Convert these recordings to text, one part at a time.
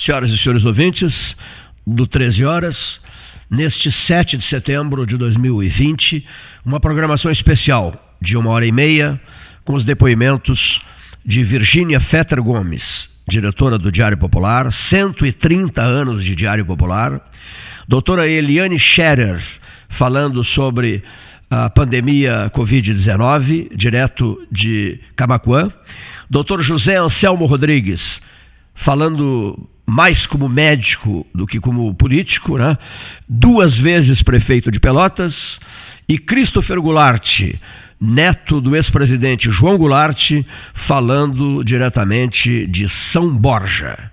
senhoras e senhores ouvintes, do 13 horas, neste 7 de setembro de 2020, uma programação especial de uma hora e meia, com os depoimentos de Virgínia Fetter Gomes, diretora do Diário Popular, 130 anos de Diário Popular, doutora Eliane Scherer, falando sobre a pandemia Covid-19, direto de Camacuã, doutor José Anselmo Rodrigues, falando mais como médico do que como político, né? duas vezes prefeito de Pelotas, e Christopher Goulart, neto do ex-presidente João Goulart, falando diretamente de São Borja.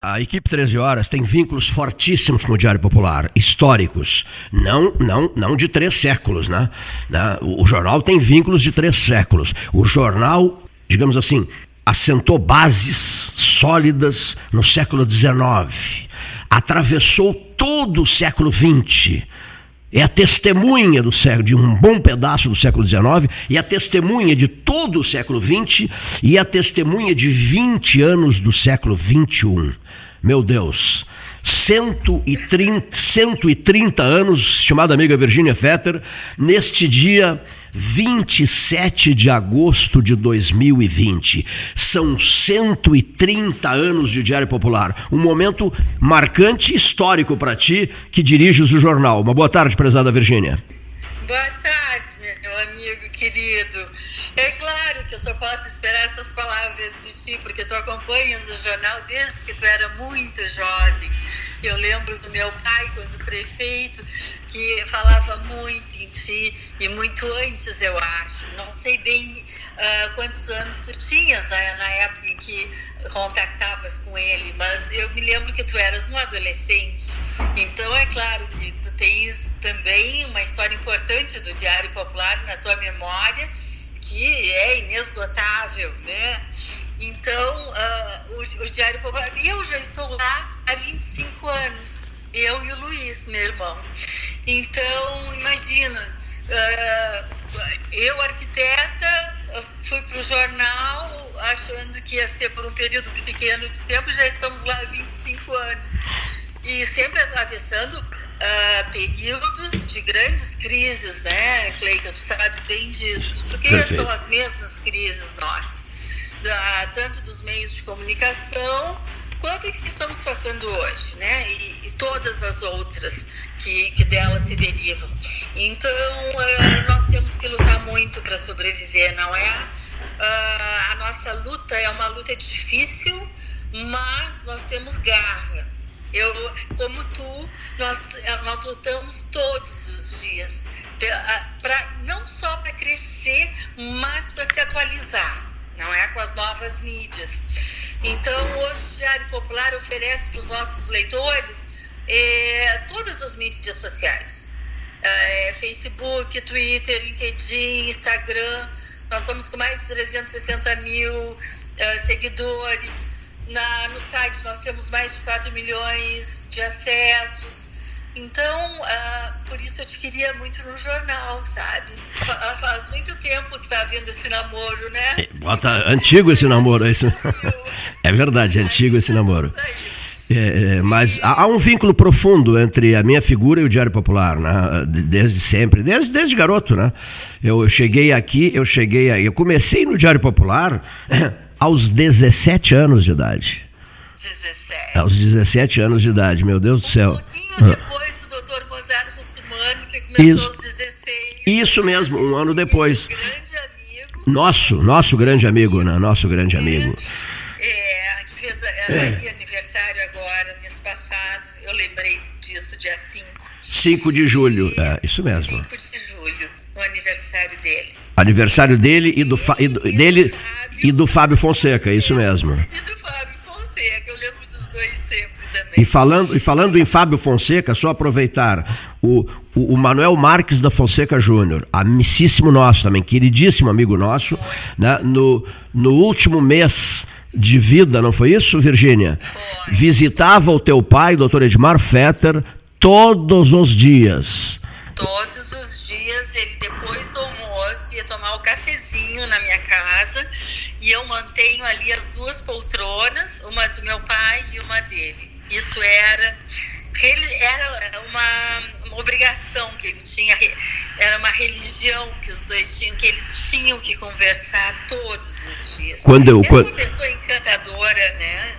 A equipe 13 Horas tem vínculos fortíssimos com o Diário Popular, históricos, não, não, não de três séculos, né? O jornal tem vínculos de três séculos. O jornal, digamos assim, assentou bases sólidas no século XIX, atravessou todo o século XX. É a testemunha do século, de um bom pedaço do século XIX, e a testemunha de todo o século XX, e a testemunha de 20 anos do século XXI. Meu Deus, 130, 130 anos, estimada amiga Virginia Fetter, neste dia 27 de agosto de 2020. São 130 anos de Diário Popular. Um momento marcante histórico para ti que diriges o jornal. Uma boa tarde, prezada Virgínia. Boa tarde, meu amigo querido. É claro que eu só posso esperar essas palavras de ti, porque tu acompanhas o jornal desde que tu era muito jovem. Eu lembro do meu pai, quando prefeito, que falava muito em ti, e muito antes, eu acho. Não sei bem uh, quantos anos tu tinhas né, na época em que contactavas com ele, mas eu me lembro que tu eras um adolescente. Então é claro que tu tens também uma história importante do Diário Popular na tua memória, que é inesgotável, né? Então, uh, o, o Diário Popular, eu já estou lá há 25 anos, eu e o Luiz, meu irmão. Então, imagina, uh, eu, arquiteta, fui para o jornal achando que ia ser por um período pequeno de tempo, já estamos lá há 25 anos. E sempre atravessando uh, períodos de grandes crises, né, Cleiton? Tu sabes bem disso, porque Perfeito. são as mesmas crises nossas, uh, tanto dos meios de comunicação quanto que estamos passando hoje, né? E, e todas as outras que, que dela se derivam. Então, uh, nós temos que lutar muito para sobreviver, não é? Uh, a nossa luta é uma luta difícil, mas nós temos garra. Eu, como tu, nós, nós lutamos todos os dias, pra, não só para crescer, mas para se atualizar não é? Com as novas mídias. Então, hoje o Diário Popular oferece para os nossos leitores é, todas as mídias sociais. É, Facebook, Twitter, LinkedIn, Instagram. Nós estamos com mais de 360 mil é, seguidores. Na, no site nós temos mais de 4 milhões de acessos. Então, uh, por isso eu te queria muito no jornal, sabe? Faz muito tempo que tá havendo esse namoro, né? É, bota, antigo esse namoro, é isso. É verdade, é antigo esse namoro. É, é, mas há, um vínculo profundo entre a minha figura e o Diário Popular, né? Desde sempre, desde, desde garoto, né? Eu cheguei aqui, eu cheguei eu comecei no Diário Popular aos 17 anos de idade. 17. Aos 17 anos de idade, meu Deus do céu. Um pouquinho depois do Dr. Mozart Ruscimano, que começou Isso. aos 16. Isso mesmo, um ano depois. grande amigo. Nosso, nosso grande amigo, né? Nosso grande amigo. É, que fez é. aniversário agora, mês passado. Eu lembrei disso, dia 5. 5 de julho, é, isso mesmo. 5 de julho, o aniversário dele. Aniversário dele e do, e do, e dele, do Fábio, e do Fábio Fonseca, isso mesmo. E do Fábio Fonseca, eu lembro dos dois sempre também. E falando, e falando em Fábio Fonseca, só aproveitar, o, o, o Manuel Marques da Fonseca Júnior, amicíssimo nosso também, queridíssimo amigo nosso, né, no, no último mês de vida, não foi isso, Virgínia? Visitava o teu pai, doutor Edmar Fetter, todos os dias. Todos os dias, ele depois do almoço ia tomar o cafezinho na minha e eu mantenho ali as duas poltronas, uma do meu pai e uma dele. Isso era era uma, uma obrigação que ele tinha, era uma religião que os dois tinham, que eles tinham que conversar todos os dias. Quando eu, era quando... uma pessoa encantadora, né?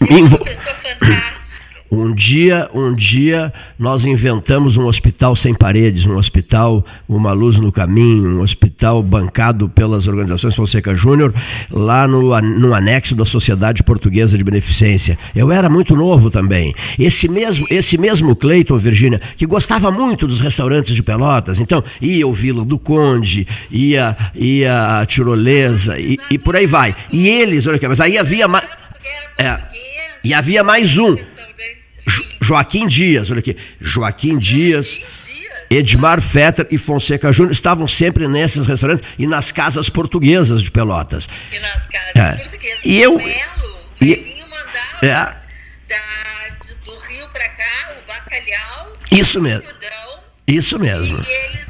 Era uma pessoa fantástica. Um dia, um dia nós inventamos um hospital sem paredes, um hospital uma luz no caminho, um hospital bancado pelas organizações Fonseca Júnior, lá no, no anexo da Sociedade Portuguesa de Beneficência. Eu era muito novo também. Esse mesmo, esse mesmo Cleiton, Virgínia, que gostava muito dos restaurantes de Pelotas, então ia o Vila do Conde, ia, ia a Tirolesa e, e por aí vai. E eles, olha aqui, mas aí havia mais. É, e havia mais um. Joaquim Dias, olha aqui. Joaquim Dias, Edmar Fetter e Fonseca Júnior estavam sempre nesses restaurantes e nas casas portuguesas de Pelotas. E nas casas é. portuguesas. E eu. Melo, e, mandava é. da, do Rio para cá o bacalhau. Isso mesmo. Isso mesmo. E eles,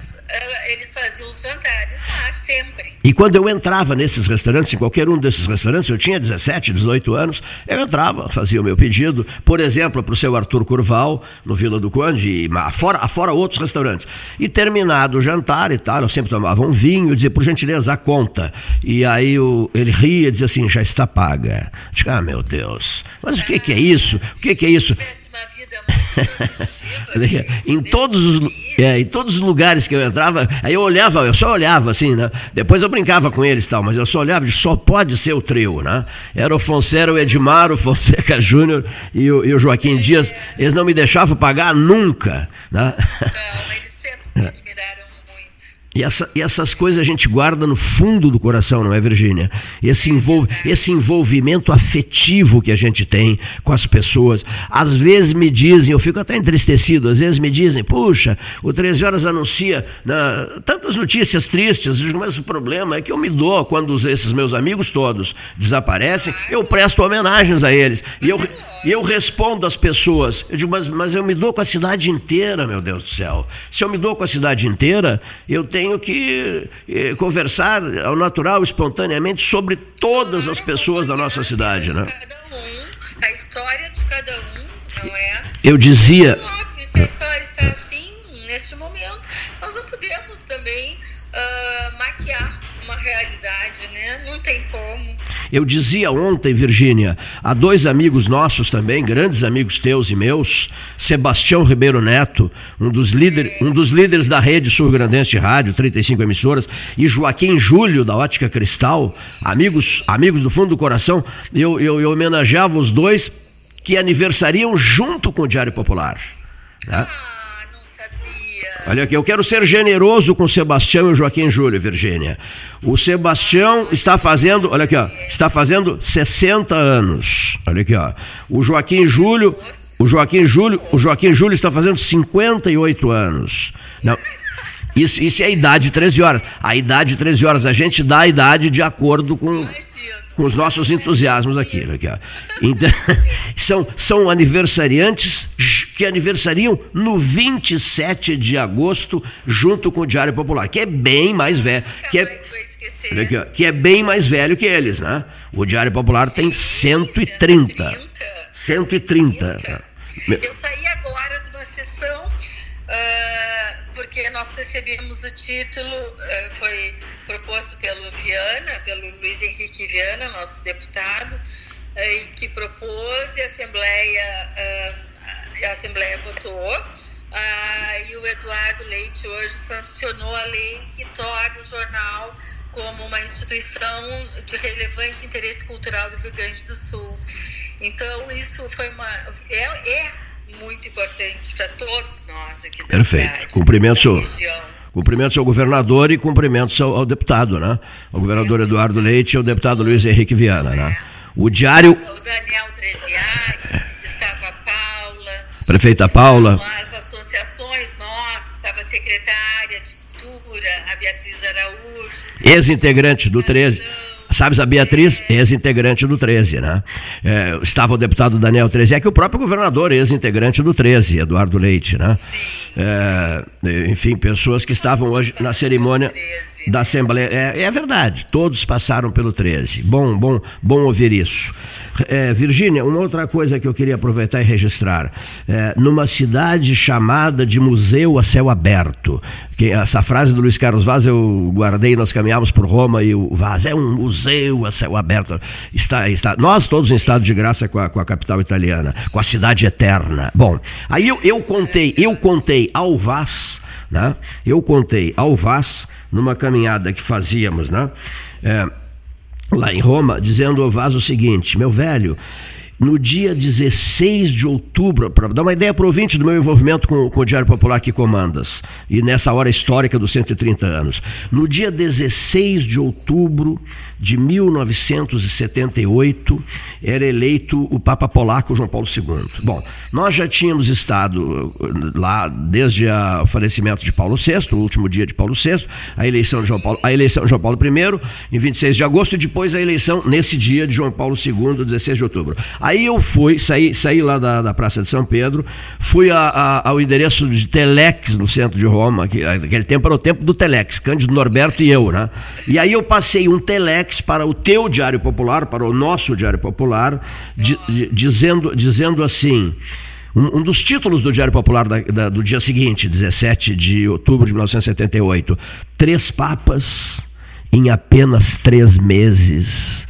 eles faziam os jantares lá sempre. E quando eu entrava nesses restaurantes, em qualquer um desses restaurantes, eu tinha 17, 18 anos, eu entrava, fazia o meu pedido, por exemplo, para o seu Arthur Curval, no Vila do Conde, e afora, afora outros restaurantes. E terminado o jantar e tal, eu sempre tomava um vinho, dizia, por gentileza, a conta. E aí o, ele ria e dizia assim, já está paga. Eu digo, ah, meu Deus, mas o que, que é isso? O que, que é isso? uma vida muito em todos os é, em todos os lugares que eu entrava, aí eu olhava, eu só olhava assim, né? Depois eu brincava com eles tal, mas eu só olhava, só pode ser o trio, né? Era o Fonseca, o Edmar, o Fonseca Júnior e o, e o Joaquim Dias. Eles não me deixavam pagar nunca, né? Não, eles sempre admiraram e, essa, e, essas coisas a gente guarda no fundo do coração, não é, Virgínia? Esse, esse envolvimento afetivo que a gente tem com as pessoas. Às vezes me dizem, eu fico até entristecido, às vezes me dizem, puxa, o 13 Horas anuncia né, tantas notícias tristes, mas o problema é que eu me dou quando esses meus amigos todos desaparecem, eu presto homenagens a eles. E eu, e eu respondo às pessoas, eu digo, mas, mas eu me dou com a cidade inteira, meu Deus do céu. Se eu me dou com a cidade inteira, eu tenho tenho que eh, conversar ao natural, espontaneamente, sobre todas as pessoas da nossa cidade. Né? Cada um, a história de cada um, não é? Eu dizia. Óbvio, se a história está assim, neste momento, nós não podemos também uh, maquiar realidade, né? Não tem como. Eu dizia ontem, Virgínia, a dois amigos nossos também, grandes amigos teus e meus, Sebastião Ribeiro Neto, um dos, líder, um dos líderes da rede sul-grandense de rádio, 35 emissoras, e Joaquim Júlio, da Ótica Cristal, amigos, amigos do fundo do coração, eu, eu, eu homenageava os dois que aniversariam junto com o Diário Popular. Né? Olha aqui, eu quero ser generoso com Sebastião e Joaquim Júlio, Virgínia. O Sebastião está fazendo, olha aqui, ó, está fazendo 60 anos. Olha aqui, ó. O Joaquim Júlio, o Joaquim Júlio, o Joaquim Júlio está fazendo 58 anos. Não. Isso, isso é a idade de 13 horas. A idade de 13 horas, a gente dá a idade de acordo com com os nossos entusiasmos aqui. aqui então, são, são aniversariantes que aniversariam no 27 de agosto, junto com o Diário Popular, que é bem mais velho. Que é, aqui, que é bem mais velho que eles, né? O Diário Popular tem 130. 130. Eu saí agora de uma sessão. Uh, porque nós recebemos o título, uh, foi proposto pelo Viana, pelo Luiz Henrique Viana, nosso deputado, uh, que propôs e a Assembleia a Assembleia votou. Ah, e o Eduardo Leite hoje sancionou a lei que torna o jornal como uma instituição de relevante interesse cultural do Rio Grande do Sul. Então, isso foi uma. É, é muito importante para todos nós aqui da Perfeito. cidade. Cumprimentos. Cumprimentos ao governador e cumprimentos ao, ao, deputado, né? Ao governador Eduardo Leite e ao deputado Luiz Henrique Viana, né? O diário. O Daniel Treziari, estava Prefeita Paula. As associações nossas, estava a secretária de Cultura, a Beatriz Araújo. Ex-integrante do 13. Sabes, a Beatriz, ex-integrante do 13, né? É, estava o deputado Daniel 13, é que o próprio governador, ex-integrante do 13, Eduardo Leite, né? É, enfim, pessoas que estavam hoje na cerimônia. Da Assembleia. É, é, verdade, todos passaram pelo 13. Bom, bom, bom ouvir isso. É, Virgínia, uma outra coisa que eu queria aproveitar e registrar. É, numa cidade chamada de Museu a Céu Aberto. Que, essa frase do Luiz Carlos Vaz eu guardei, nós caminhamos por Roma e o Vaz é um museu a céu aberto. Está, está, nós todos em estado de graça com a, com a capital italiana, com a cidade eterna. Bom, aí eu, eu contei, eu contei ao Vaz, né? Eu contei ao Vaz numa caminhada que fazíamos, né? É, lá em Roma, dizendo ao Vaz o seguinte: meu velho, no dia 16 de outubro, para dar uma ideia para ouvinte do meu envolvimento com, com, o Diário Popular que comandas, e nessa hora histórica dos 130 anos. No dia 16 de outubro de 1978, era eleito o Papa Polaco João Paulo II. Bom, nós já tínhamos estado uh, lá desde o falecimento de Paulo VI, o último dia de Paulo VI, a eleição de João Paulo, a eleição de João Paulo I, em 26 de agosto, e depois a eleição nesse dia de João Paulo II, 16 de outubro. Aí eu fui, saí, saí lá da, da Praça de São Pedro, fui a, a, ao endereço de Telex, no centro de Roma, que aquele tempo era o tempo do Telex, Cândido Norberto e eu, né? E aí eu passei um Telex para o teu Diário Popular, para o nosso Diário Popular, di, dizendo, dizendo assim. Um, um, dos títulos do Diário Popular da, da, do dia seguinte, 17 de outubro de 1978, Três Papas em apenas três meses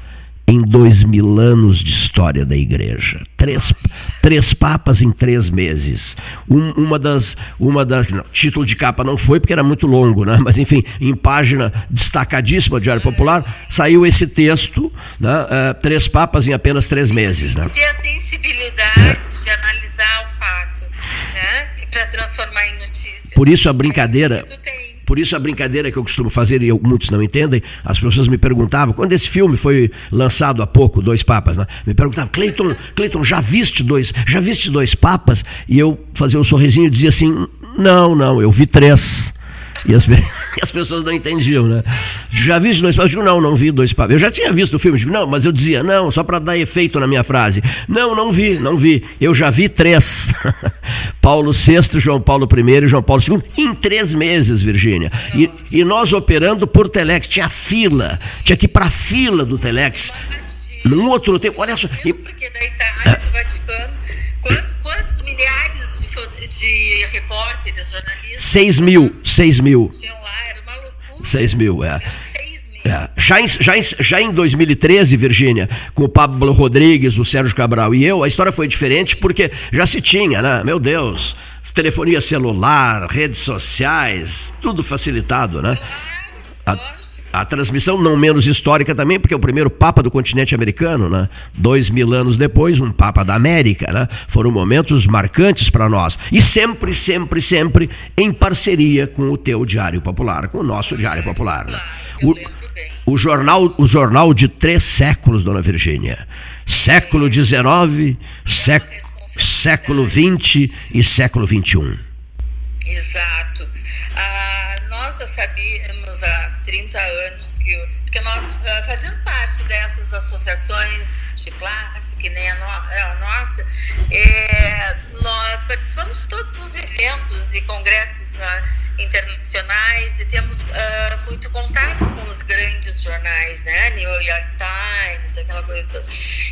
em dois mil anos de história da igreja. Três, três papas em três meses. Um, uma das. Uma das não, título de capa não foi porque era muito longo, né? mas enfim, em página destacadíssima do Diário Popular, saiu esse texto: né? Uh, Três papas em apenas três meses. Né? Ter a sensibilidade é. de analisar o fato né? para transformar em notícia. Por isso a brincadeira. Por isso a brincadeira que eu costumo fazer, e eu, muitos não entendem, as pessoas me perguntavam, quando esse filme foi lançado há pouco, Dois Papas, né? me perguntavam, Cleiton, Cleiton, já viste dois, já viste dois papas? E eu fazia um sorrisinho e dizia assim, não, não, eu vi três. E as, e as pessoas não entendiam, né? Já viste dois papas? Eu digo, não, não vi dois papas. Eu já tinha visto o filme, eu digo, não, mas eu dizia, não, só para dar efeito na minha frase. Não, não vi, não vi. Eu já vi três. Paulo VI, João Paulo I e João Paulo II, em três meses, Virgínia. E, e nós operando por Telex, tinha fila, tinha que ir para a fila do Telex. Num outro tempo, olha só. Porque da Itália, do Vaticano, quantos milhares de, de repórteres, jornalistas. 6 mil, 6 mil. Tinham lá, era uma loucura. 6 mil, é. É. Já, em, já, em, já em 2013, Virgínia, com o Pablo Rodrigues, o Sérgio Cabral e eu, a história foi diferente porque já se tinha, né? Meu Deus, telefonia celular, redes sociais, tudo facilitado, né? A, a transmissão não menos histórica também, porque é o primeiro Papa do continente americano, né? Dois mil anos depois, um Papa da América, né? Foram momentos marcantes para nós. E sempre, sempre, sempre em parceria com o teu Diário Popular, com o nosso Diário Popular. Né? O, o, jornal, o jornal de três séculos, dona Virgínia. Século XIX, século XX e século XXI. Exato. Ah, nós já sabíamos há 30 anos que, porque nós, ah, fazendo parte dessas associações de classe, que nem a, no, a nossa, é, nós participamos de todos os eventos e congressos na, internacionais e temos uh, muito contato com os grandes jornais, né? New York Times, aquela coisa toda.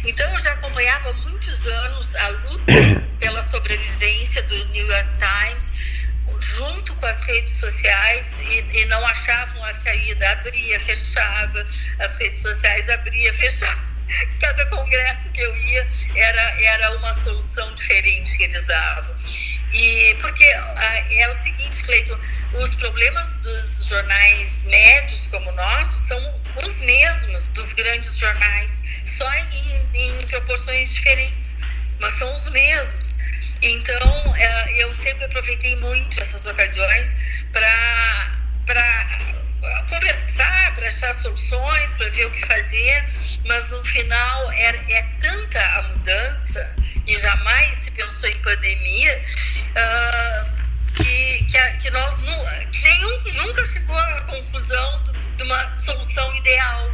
Então eu já acompanhava há muitos anos a luta pela sobrevivência do New York Times junto com as redes sociais e, e não achavam a saída, abria, fechava, as redes sociais abria, fechava. Cada congresso que eu ia era, era uma solução diferente que eles davam. E porque ah, é o seguinte, Cleiton, os problemas dos jornais médios como o nosso são os mesmos dos grandes jornais, só em, em proporções diferentes, mas são os mesmos. Então, é, eu sempre aproveitei muito essas ocasiões para conversar, para achar soluções, para ver o que fazer, mas no final é, é tanta a mudança e jamais se pensou em pandemia uh, que, que, que, nós que nenhum nunca chegou à conclusão de uma solução ideal.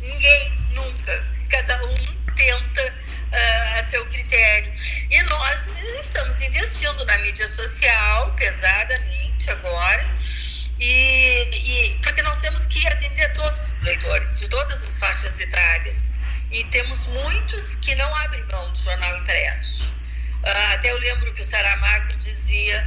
Ninguém, nunca. Cada um tenta uh, a seu critério. E nós estamos investindo na mídia social pesadamente agora. E, e, porque nós temos que atender todos os leitores, de todas as faixas etárias. E temos muitos que não abrem mão do jornal impresso. Uh, até eu lembro que o Saramago dizia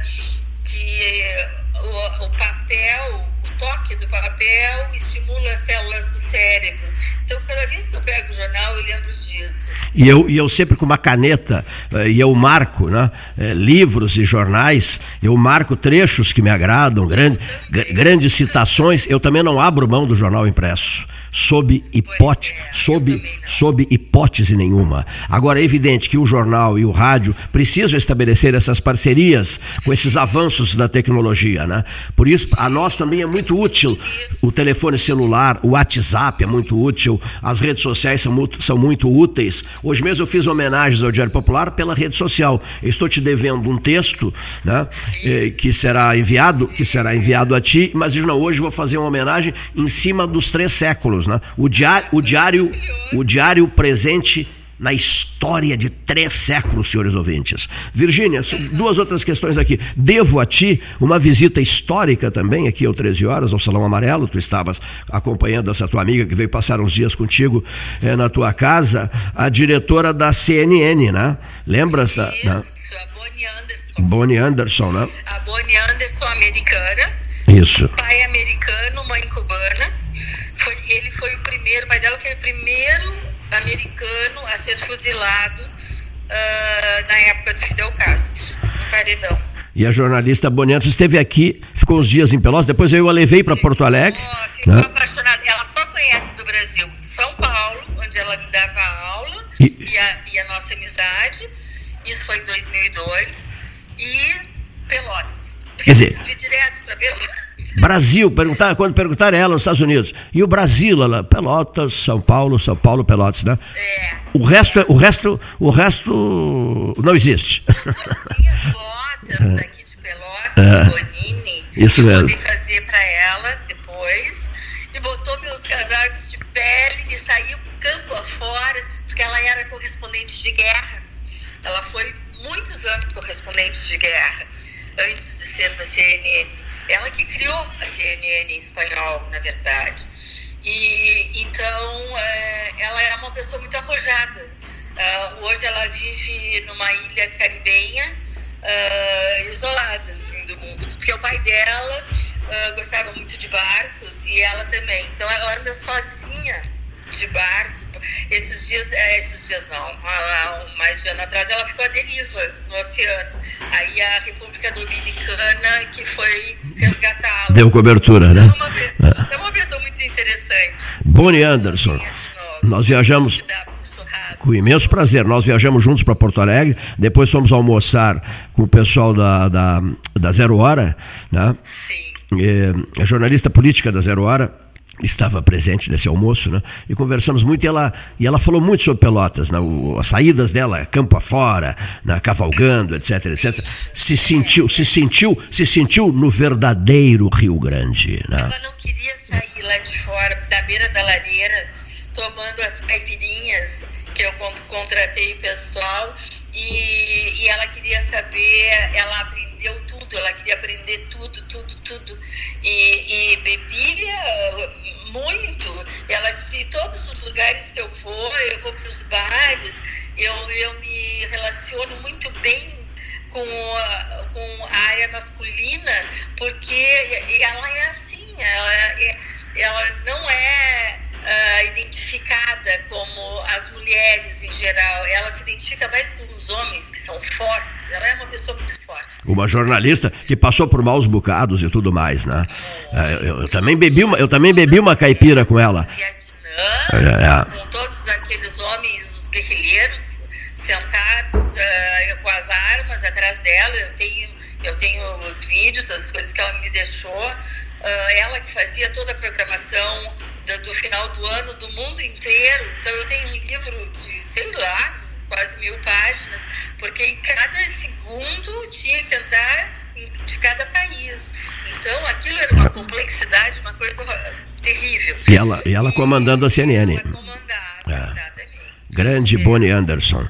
que o, o papel toque do papel estimula as células do cérebro. Então, cada vez que eu pego o jornal, eu lembro disso. E eu, e eu sempre com uma caneta, eh, e eu marco né, eh, livros e jornais, eu marco trechos que me agradam, grande, grandes citações. Eu também não abro mão do jornal impresso sob hipótese, é, sob, sob hipótese nenhuma. Agora é evidente que o jornal e o rádio precisam estabelecer essas parcerias com esses avanços da tecnologia, né? Por isso a nós também é muito útil o telefone celular, o WhatsApp é muito útil, as redes sociais são muito, são muito úteis. Hoje mesmo eu fiz homenagens ao Diário Popular pela rede social. Eu estou te devendo um texto, né? Eh, que será enviado, que será enviado a ti, mas não, hoje vou fazer uma homenagem em cima dos três séculos né? O diário, o diário, o diário presente na história de três séculos, senhores ouvintes. Virgínia, duas outras questões aqui. Devo a ti uma visita histórica também aqui ao 13 horas, ao Salão Amarelo. Tu estavas acompanhando essa tua amiga que veio passar uns dias contigo é, na tua casa, a diretora da CNN, né? Lembras? Isso, da, da... a Bonnie Anderson. Bonnie Anderson, né? A Bonnie Anderson, americana. Isso. Pai americano, mãe cubana foi, ele foi o primeiro, o pai dela foi o primeiro americano a ser fuzilado uh, na época do Fidel Castro, no paredão. E a jornalista Bonianto esteve aqui, ficou uns dias em Pelotas, depois eu a levei para Porto Alegre. ficou né? apaixonada. Ela só conhece do Brasil São Paulo, onde ela me dava aula, e, e, a, e a nossa amizade. Isso foi em 2002. E Pelotas. Quer dizer, direto para Pelotas. Brasil, perguntar, quando perguntaram ela nos Estados Unidos. E o Brasil, ela, Pelotas, São Paulo, São Paulo, Pelotas, né? É. O resto, o resto, o resto não existe. Minhas botas é. daqui de Pelotas, é. Bonini. Isso mesmo. Eu fazer para ela depois. E botou meus casacos de pele e saiu campo afora, porque ela era correspondente de guerra. Ela foi muitos anos correspondente de guerra, antes de ser da CNN. Ela que criou a CNN em espanhol, na verdade. E então é, ela era uma pessoa muito arrojada. Uh, hoje ela vive numa ilha caribenha, uh, isolada assim, do mundo, porque o pai dela uh, gostava muito de barcos e ela também. Então ela anda sozinha de barco. Esses dias, é, esses dias não, há mais de ano atrás, ela ficou à deriva no oceano. Aí a República Dominicana que foi resgatá-la. Deu cobertura, né? É uma, é. é uma pessoa muito interessante. Bonnie Anderson. Nós viajamos com imenso prazer. Nós viajamos juntos para Porto Alegre, depois fomos almoçar com o pessoal da, da, da Zero Hora, né? Sim. É, jornalista política da Zero Hora estava presente nesse almoço, né? E conversamos muito e ela, e ela falou muito sobre Pelotas, né? O, as saídas dela, campo afora, né? cavalgando, etc, etc. Se sentiu, se sentiu, se sentiu no verdadeiro Rio Grande, né? Ela não queria sair lá de fora, da beira da lareira, tomando as caipirinhas que eu contratei o pessoal e, e ela queria saber, ela aprendeu tudo, ela queria aprender tudo, tudo, tudo e, e bebia muito. Ela disse, todos os lugares que eu vou, eu vou para os bares, eu, eu me relaciono muito bem com a, com a área masculina, porque ela é assim, ela, é, ela não é uh, identificada como as mulheres em geral, ela se identifica mais com os homens que são fortes, ela é uma pessoa muito forte. Uma jornalista que passou por maus bocados e tudo mais, né? É, eu, eu, também bebi uma, eu também bebi uma caipira com ela. Vietnã, é, é. com todos aqueles homens, os guerrilheiros, sentados uh, com as armas atrás dela, eu tenho, eu tenho os vídeos, as coisas que ela me deixou, uh, ela que fazia toda a programação do, do, final do ano do mundo inteiro. Então eu tenho um livro de, sei lá, quase mil páginas, porque em cada segundo tinha que entrar de cada país. Então aquilo era uma complexidade, uma coisa terrível. E ela, e ela comandando a CNN. Ela comandava, é. exatamente. Grande Bonnie Anderson.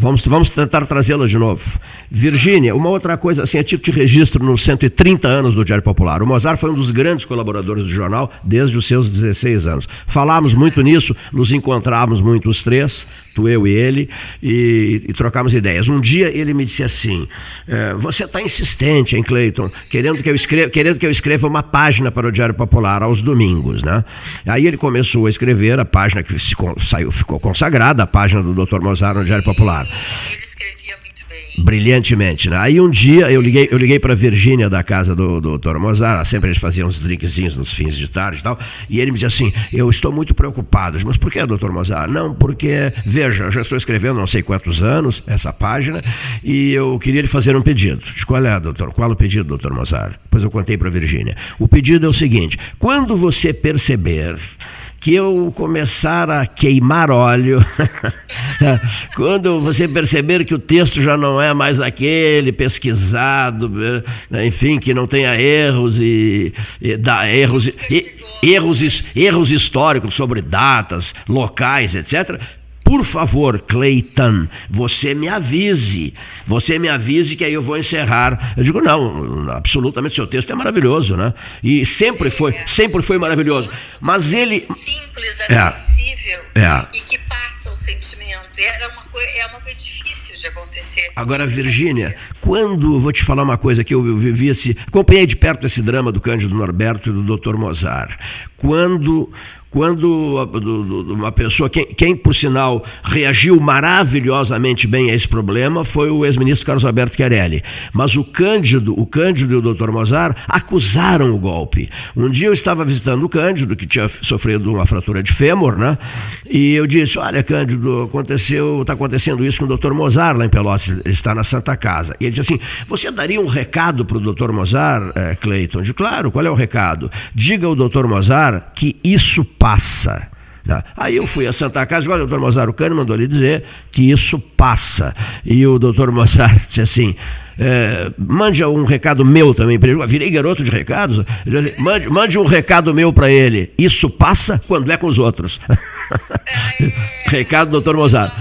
Vamos, vamos tentar trazê-la de novo. Virgínia, uma outra coisa, assim, a título de registro nos 130 anos do Diário Popular. O Mozart foi um dos grandes colaboradores do jornal desde os seus 16 anos. Falámos muito nisso, nos encontrávamos muito os três, eu e ele, e, e trocávamos ideias. Um dia ele me disse assim: é, Você está insistente, hein, Cleiton, querendo que, eu escreva, querendo que eu escreva uma página para o Diário Popular aos domingos, né? Aí ele começou a escrever a página que ficou, saiu, ficou consagrada, a página do Dr. Mozart no Diário Popular. Ele escrevia. Brilhantemente, né? Aí um dia eu liguei, eu liguei para Virgínia da casa do, do Dr. Mozart, sempre a gente fazia uns drinkzinhos nos fins de tarde e tal, e ele me disse assim: Eu estou muito preocupado. Mas por que, Dr. Mozart? Não, porque, veja, eu já estou escrevendo não sei quantos anos essa página e eu queria lhe fazer um pedido. De qual é, doutor? Qual é o pedido, doutor Mozart? Depois eu contei para Virgínia. O pedido é o seguinte: quando você perceber que eu começar a queimar óleo, quando você perceber que o texto já não é mais aquele pesquisado, né, enfim, que não tenha erros e, e erros, e, erros, erros históricos sobre datas, locais, etc. Por favor, Clayton, você me avise. Você me avise que aí eu vou encerrar. Eu digo, não, absolutamente, seu texto é maravilhoso, né? E sempre foi, sempre foi maravilhoso. Mas ele. Simples, acessível é. e que passa o sentimento. É uma, coisa, é uma coisa difícil de acontecer. Agora, Virgínia, quando. Vou te falar uma coisa que eu vivi esse. Acompanhei de perto esse drama do Cândido Norberto e do Dr. Mozart. Quando quando uma pessoa, quem, quem, por sinal reagiu maravilhosamente bem a esse problema foi o ex-ministro Carlos Alberto Chiarelli. Mas o Cândido, o Cândido e o Dr. Mozart acusaram o golpe. Um dia eu estava visitando o Cândido, que tinha sofrido uma fratura de fêmur, né? E eu disse: Olha, Cândido, aconteceu, está acontecendo isso com o Dr. Mozart lá em Pelotas, ele está na Santa Casa. E ele disse assim: Você daria um recado para o Dr. Mozart, é, Cleiton? De claro, qual é o recado? Diga ao Dr. Mozart que isso passa. Tá? Aí eu fui a Santa Casa e o doutor Mozart Cano mandou lhe dizer que isso passa. E o doutor Mozart disse assim. É, mande um recado meu também para ele. Eu virei garoto de recados. Mande, mande um recado meu para ele. Isso passa quando é com os outros. recado do doutor. O doutor Mozart.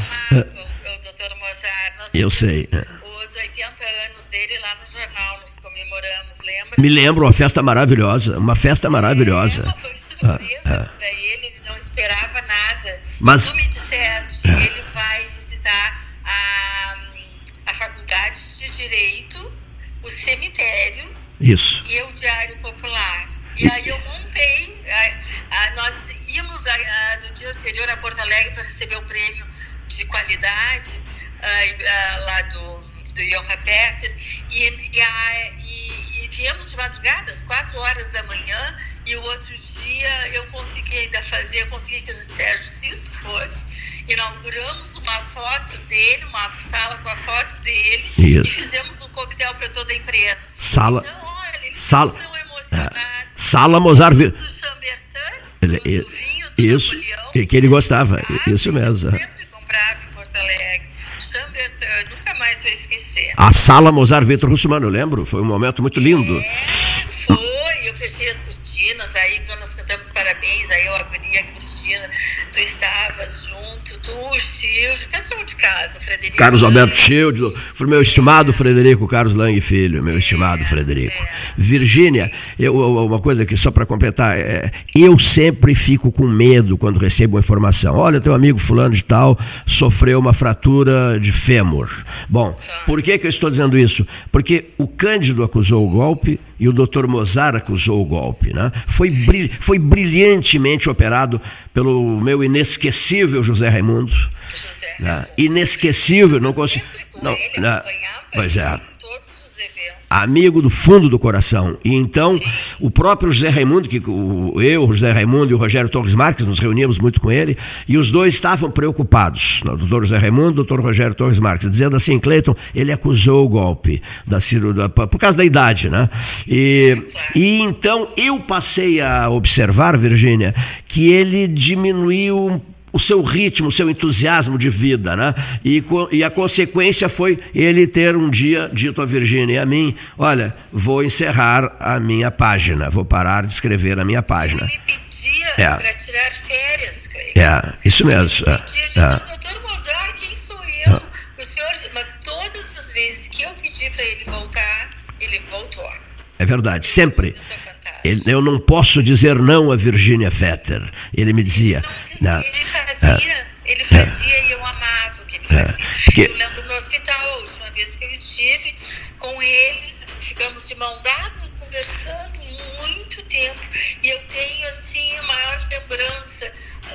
Eu sei. Os 80 anos dele lá no jornal, nos comemoramos, lembra? Me lembro, uma festa maravilhosa. Uma festa maravilhosa. É, surpresa ah, ah. para ele, ele não esperava nada. Mas, tu me disseste, ah. ele vai visitar a, a faculdade de Direito, o cemitério Isso. e o Diário Popular. E aí eu montei, a, a, nós íamos no dia anterior a Porto Alegre para receber o prêmio de qualidade lá do, do Johann Peter, e, e, e, e viemos de madrugada, às quatro horas da manhã, e o outro dia eu consegui ainda fazer, eu consegui que o Sérgio Sisto fosse. Inauguramos uma foto dele, uma sala com a foto dele, Isso. e fizemos um coquetel para toda a empresa. Sala. Então, olha, eles sala, estão emocionados. É, sala Mozart. Do Chambertin, do, do vinho, do isso, Napoleão, que, que ele gostava, isso mesmo. Sempre comprava em Porto Alegre. Chambertin, nunca mais vou esquecer. A sala Mozart Vitor Russumano, eu lembro, foi um momento muito lindo. É, foi, eu fechei as cortinas, aí quando nós cantamos parabéns, aí eu abri a cortina, tu estavas junto, o Shield, pessoal de casa, Frederico. Carlos Alberto Shield, meu estimado Frederico Carlos Lang Filho, meu é, estimado Frederico. É. Virgínia, uma coisa aqui só para completar, é, eu sempre fico com medo quando recebo uma informação. Olha, teu amigo fulano de tal sofreu uma fratura de fêmur. Bom, por que, que eu estou dizendo isso? Porque o Cândido acusou o golpe e o doutor Mozart acusou o golpe. Né? Foi, foi brilhantemente operado pelo meu inesquecível José Raimundo. Né? Inesquecível, não consigo. Não, ele, né? Pois é. Amigo do fundo do coração. E então, o próprio José Raimundo, que o, eu, o José Raimundo e o Rogério Torres Marques nos reuníamos muito com ele, e os dois estavam preocupados, o doutor José Raimundo e o doutor Rogério Torres Marques, dizendo assim: Cleiton, ele acusou o golpe da cirurgia, por causa da idade, né? E, e então eu passei a observar, Virgínia, que ele diminuiu o seu ritmo, o seu entusiasmo de vida, né? E, e a consequência foi ele ter um dia dito a Virgínia e a mim: Olha, vou encerrar a minha página, vou parar de escrever a minha página. Ele pedia é. para tirar férias, Cleiton. É, isso mesmo. Ele é. pedia, é. doutor Mozart, quem sou eu? É. O senhor, mas todas as vezes que eu pedi para ele voltar, ele voltou. É verdade, sempre. Ele, eu não posso dizer não a Virginia Fetter. Ele me dizia. Não, ele fazia, é, ele fazia é, e eu amava o que ele é, fazia. Porque, eu lembro no hospital, a última vez que eu estive com ele, ficamos de mão dada, conversando muito tempo. E eu tenho, assim, a maior lembrança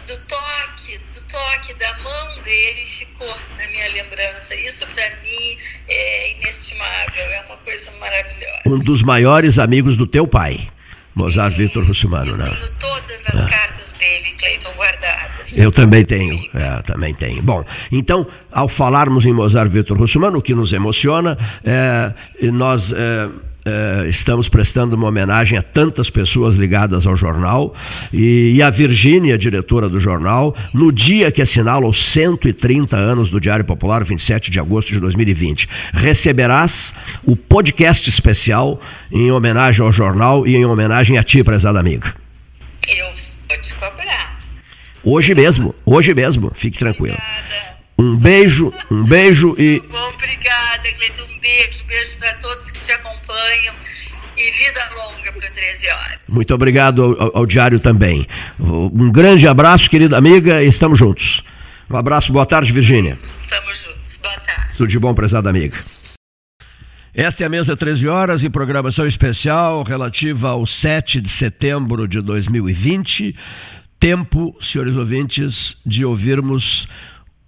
do toque, do toque da mão dele ficou na minha lembrança. Isso para mim é inestimável, é uma coisa maravilhosa. Um dos maiores amigos do teu pai. Mozart Vitor Russumano, né? Eu tenho todas as ah. cartas dele, Cleiton, guardadas. Eu também tenho, é, também tenho. Bom, então, ao falarmos em Mozart Vitor Russumano, o que nos emociona, é, nós... É, Uh, estamos prestando uma homenagem a tantas pessoas ligadas ao jornal e, e a Virgínia, diretora do jornal, no dia que assinala os 130 anos do Diário Popular, 27 de agosto de 2020. Receberás o podcast especial em homenagem ao jornal e em homenagem a ti, prezada amiga. Eu vou te cobrar. Hoje mesmo, hoje mesmo, fique tranquilo. Obrigada. Um beijo, um beijo e. Bom, obrigada, Cleiton. Um beijo, beijo para todos que te acompanham e vida longa para 13 horas. Muito obrigado ao, ao, Diário também. Um grande abraço, querida amiga, e estamos juntos. Um abraço, boa tarde, Virgínia. Estamos juntos, boa tarde. Tudo de bom, prezada amiga. Esta é a mesa 13 horas em programação especial relativa ao 7 de setembro de 2020. Tempo, senhores ouvintes, de ouvirmos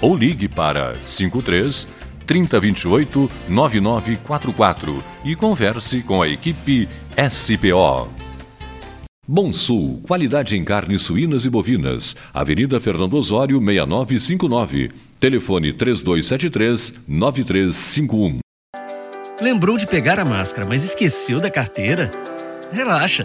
ou ligue para 53 3028 9944 e converse com a equipe SPO. Bom Sul, qualidade em carnes suínas e bovinas. Avenida Fernando Osório, 6959. Telefone 3273 9351. Lembrou de pegar a máscara, mas esqueceu da carteira? Relaxa.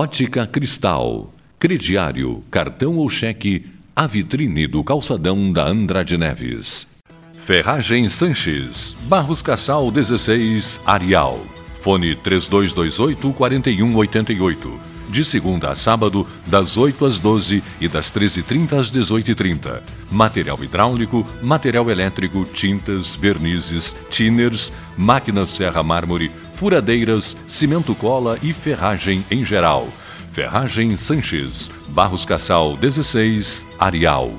Ótica Cristal, crediário, cartão ou cheque, a vitrine do calçadão da Andrade Neves. Ferragem Sanches, Barros Cassal 16, Arial. Fone 3228 4188. De segunda a sábado, das 8 às 12 e das 13h30 às 18h30. Material hidráulico, material elétrico, tintas, vernizes, tinners, máquinas serra mármore, furadeiras, cimento cola e ferragem em geral. Ferragem Sanches, Barros Cassal 16, Arial.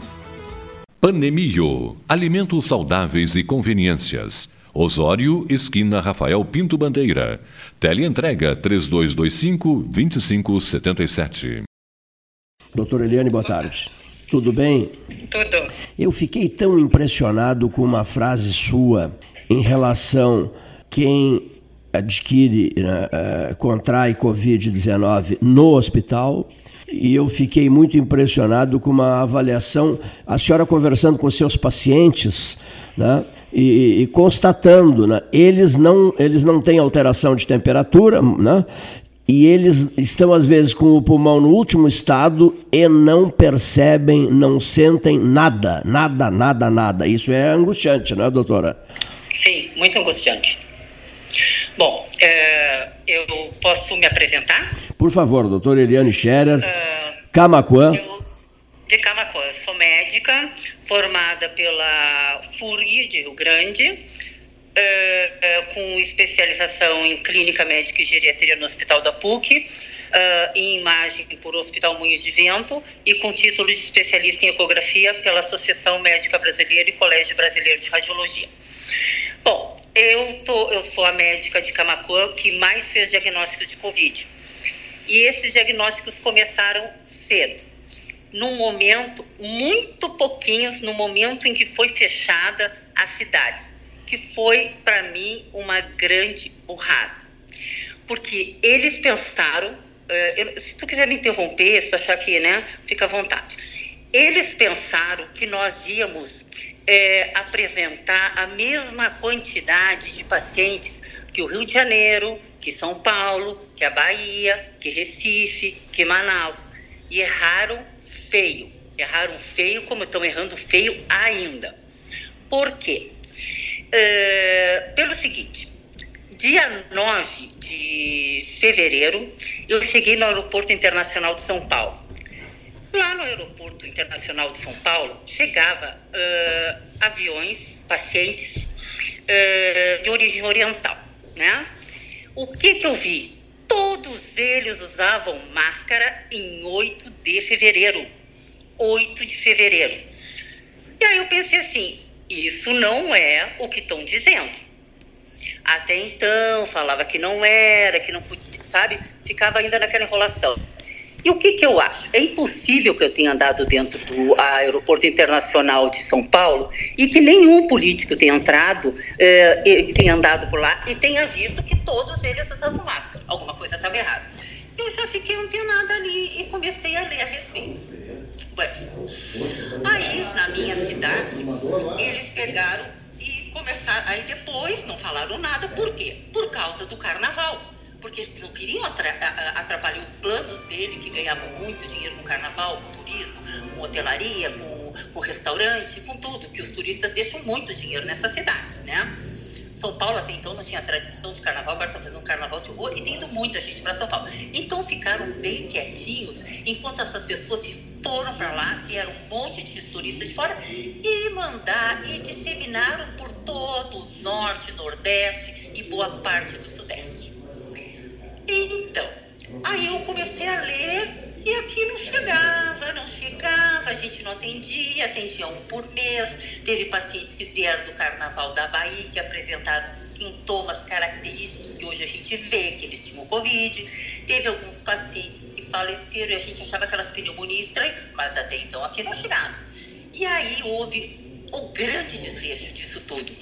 Panemio, alimentos saudáveis e conveniências. Osório, esquina Rafael Pinto Bandeira. Teleentrega 3225 2577. Doutora Eliane, boa tarde. Tudo bem? Tudo. Eu fiquei tão impressionado com uma frase sua em relação quem adquire, uh, contrai Covid-19 no hospital. E eu fiquei muito impressionado com uma avaliação, a senhora conversando com seus pacientes, né, e, e, constatando, né, eles, não, eles não têm alteração de temperatura, né, e eles estão às vezes com o pulmão no último estado e não percebem, não sentem nada, nada, nada, nada. Isso é angustiante, não é, doutora? Sim, muito angustiante. Bom, é, eu posso me apresentar? Por favor, doutora Eliane Scherer, uh, Camacuã. Eu, de Camacuã, sou médica, formada pela FURG de Rio Grande, uh, uh, com especialização em clínica médica e geriatria no Hospital da PUC, em imagem por Hospital Moinhos de Vento e com título de especialista em ecografia pela Associação Médica Brasileira e Colégio Brasileiro de Radiologia. Bom, eu, tô, eu sou a médica de Camacuã que mais fez diagnósticos de Covid. E esses diagnósticos começaram cedo. Num momento, muito pouquinhos, no momento em que foi fechada a cidade. Que foi, para mim, uma grande burrada. Porque eles pensaram, uh, se tu quiser me interromper, se achar que, né, fica à vontade. Eles pensaram que nós íamos é, apresentar a mesma quantidade de pacientes que o Rio de Janeiro, que São Paulo, que a Bahia, que Recife, que Manaus. E erraram feio. Erraram feio, como estão errando feio ainda. Por quê? É, pelo seguinte, dia 9 de fevereiro, eu cheguei no Aeroporto Internacional de São Paulo. Lá no Aeroporto Internacional de São Paulo, chegava uh, aviões, pacientes uh, de origem oriental, né? O que que eu vi? Todos eles usavam máscara em 8 de fevereiro. 8 de fevereiro. E aí eu pensei assim, isso não é o que estão dizendo. Até então, falava que não era, que não podia, sabe? Ficava ainda naquela enrolação. E o que, que eu acho? É impossível que eu tenha andado dentro do aeroporto internacional de São Paulo e que nenhum político tenha entrado, eh, tenha andado por lá e tenha visto que todos eles usavam máscara. Alguma coisa estava errada. Eu já fiquei antenada ali e comecei a ler a respeito. Aí, na minha cidade, eles pegaram e começaram. Aí depois não falaram nada. Por quê? Por causa do carnaval porque eles não queriam atrapalhar os planos dele, que ganhavam muito dinheiro com carnaval, com turismo, com hotelaria, com, com restaurante, com tudo, que os turistas deixam muito dinheiro nessas cidades, né? São Paulo até então não tinha tradição de carnaval, agora está fazendo um carnaval de rua e tem indo muita gente para São Paulo. Então ficaram bem quietinhos enquanto essas pessoas foram para lá, vieram um monte de turistas de fora e mandar e disseminaram por todo o norte, nordeste e boa parte do sudeste. Então, aí eu comecei a ler e aqui não chegava, não chegava, a gente não atendia, atendia um por mês. Teve pacientes que vieram do carnaval da Bahia que apresentaram sintomas característicos que hoje a gente vê que eles tinham Covid. Teve alguns pacientes que faleceram e a gente achava aquelas pneumonias estranhas, mas até então aqui não chegado. E aí houve o grande desleixo disso tudo,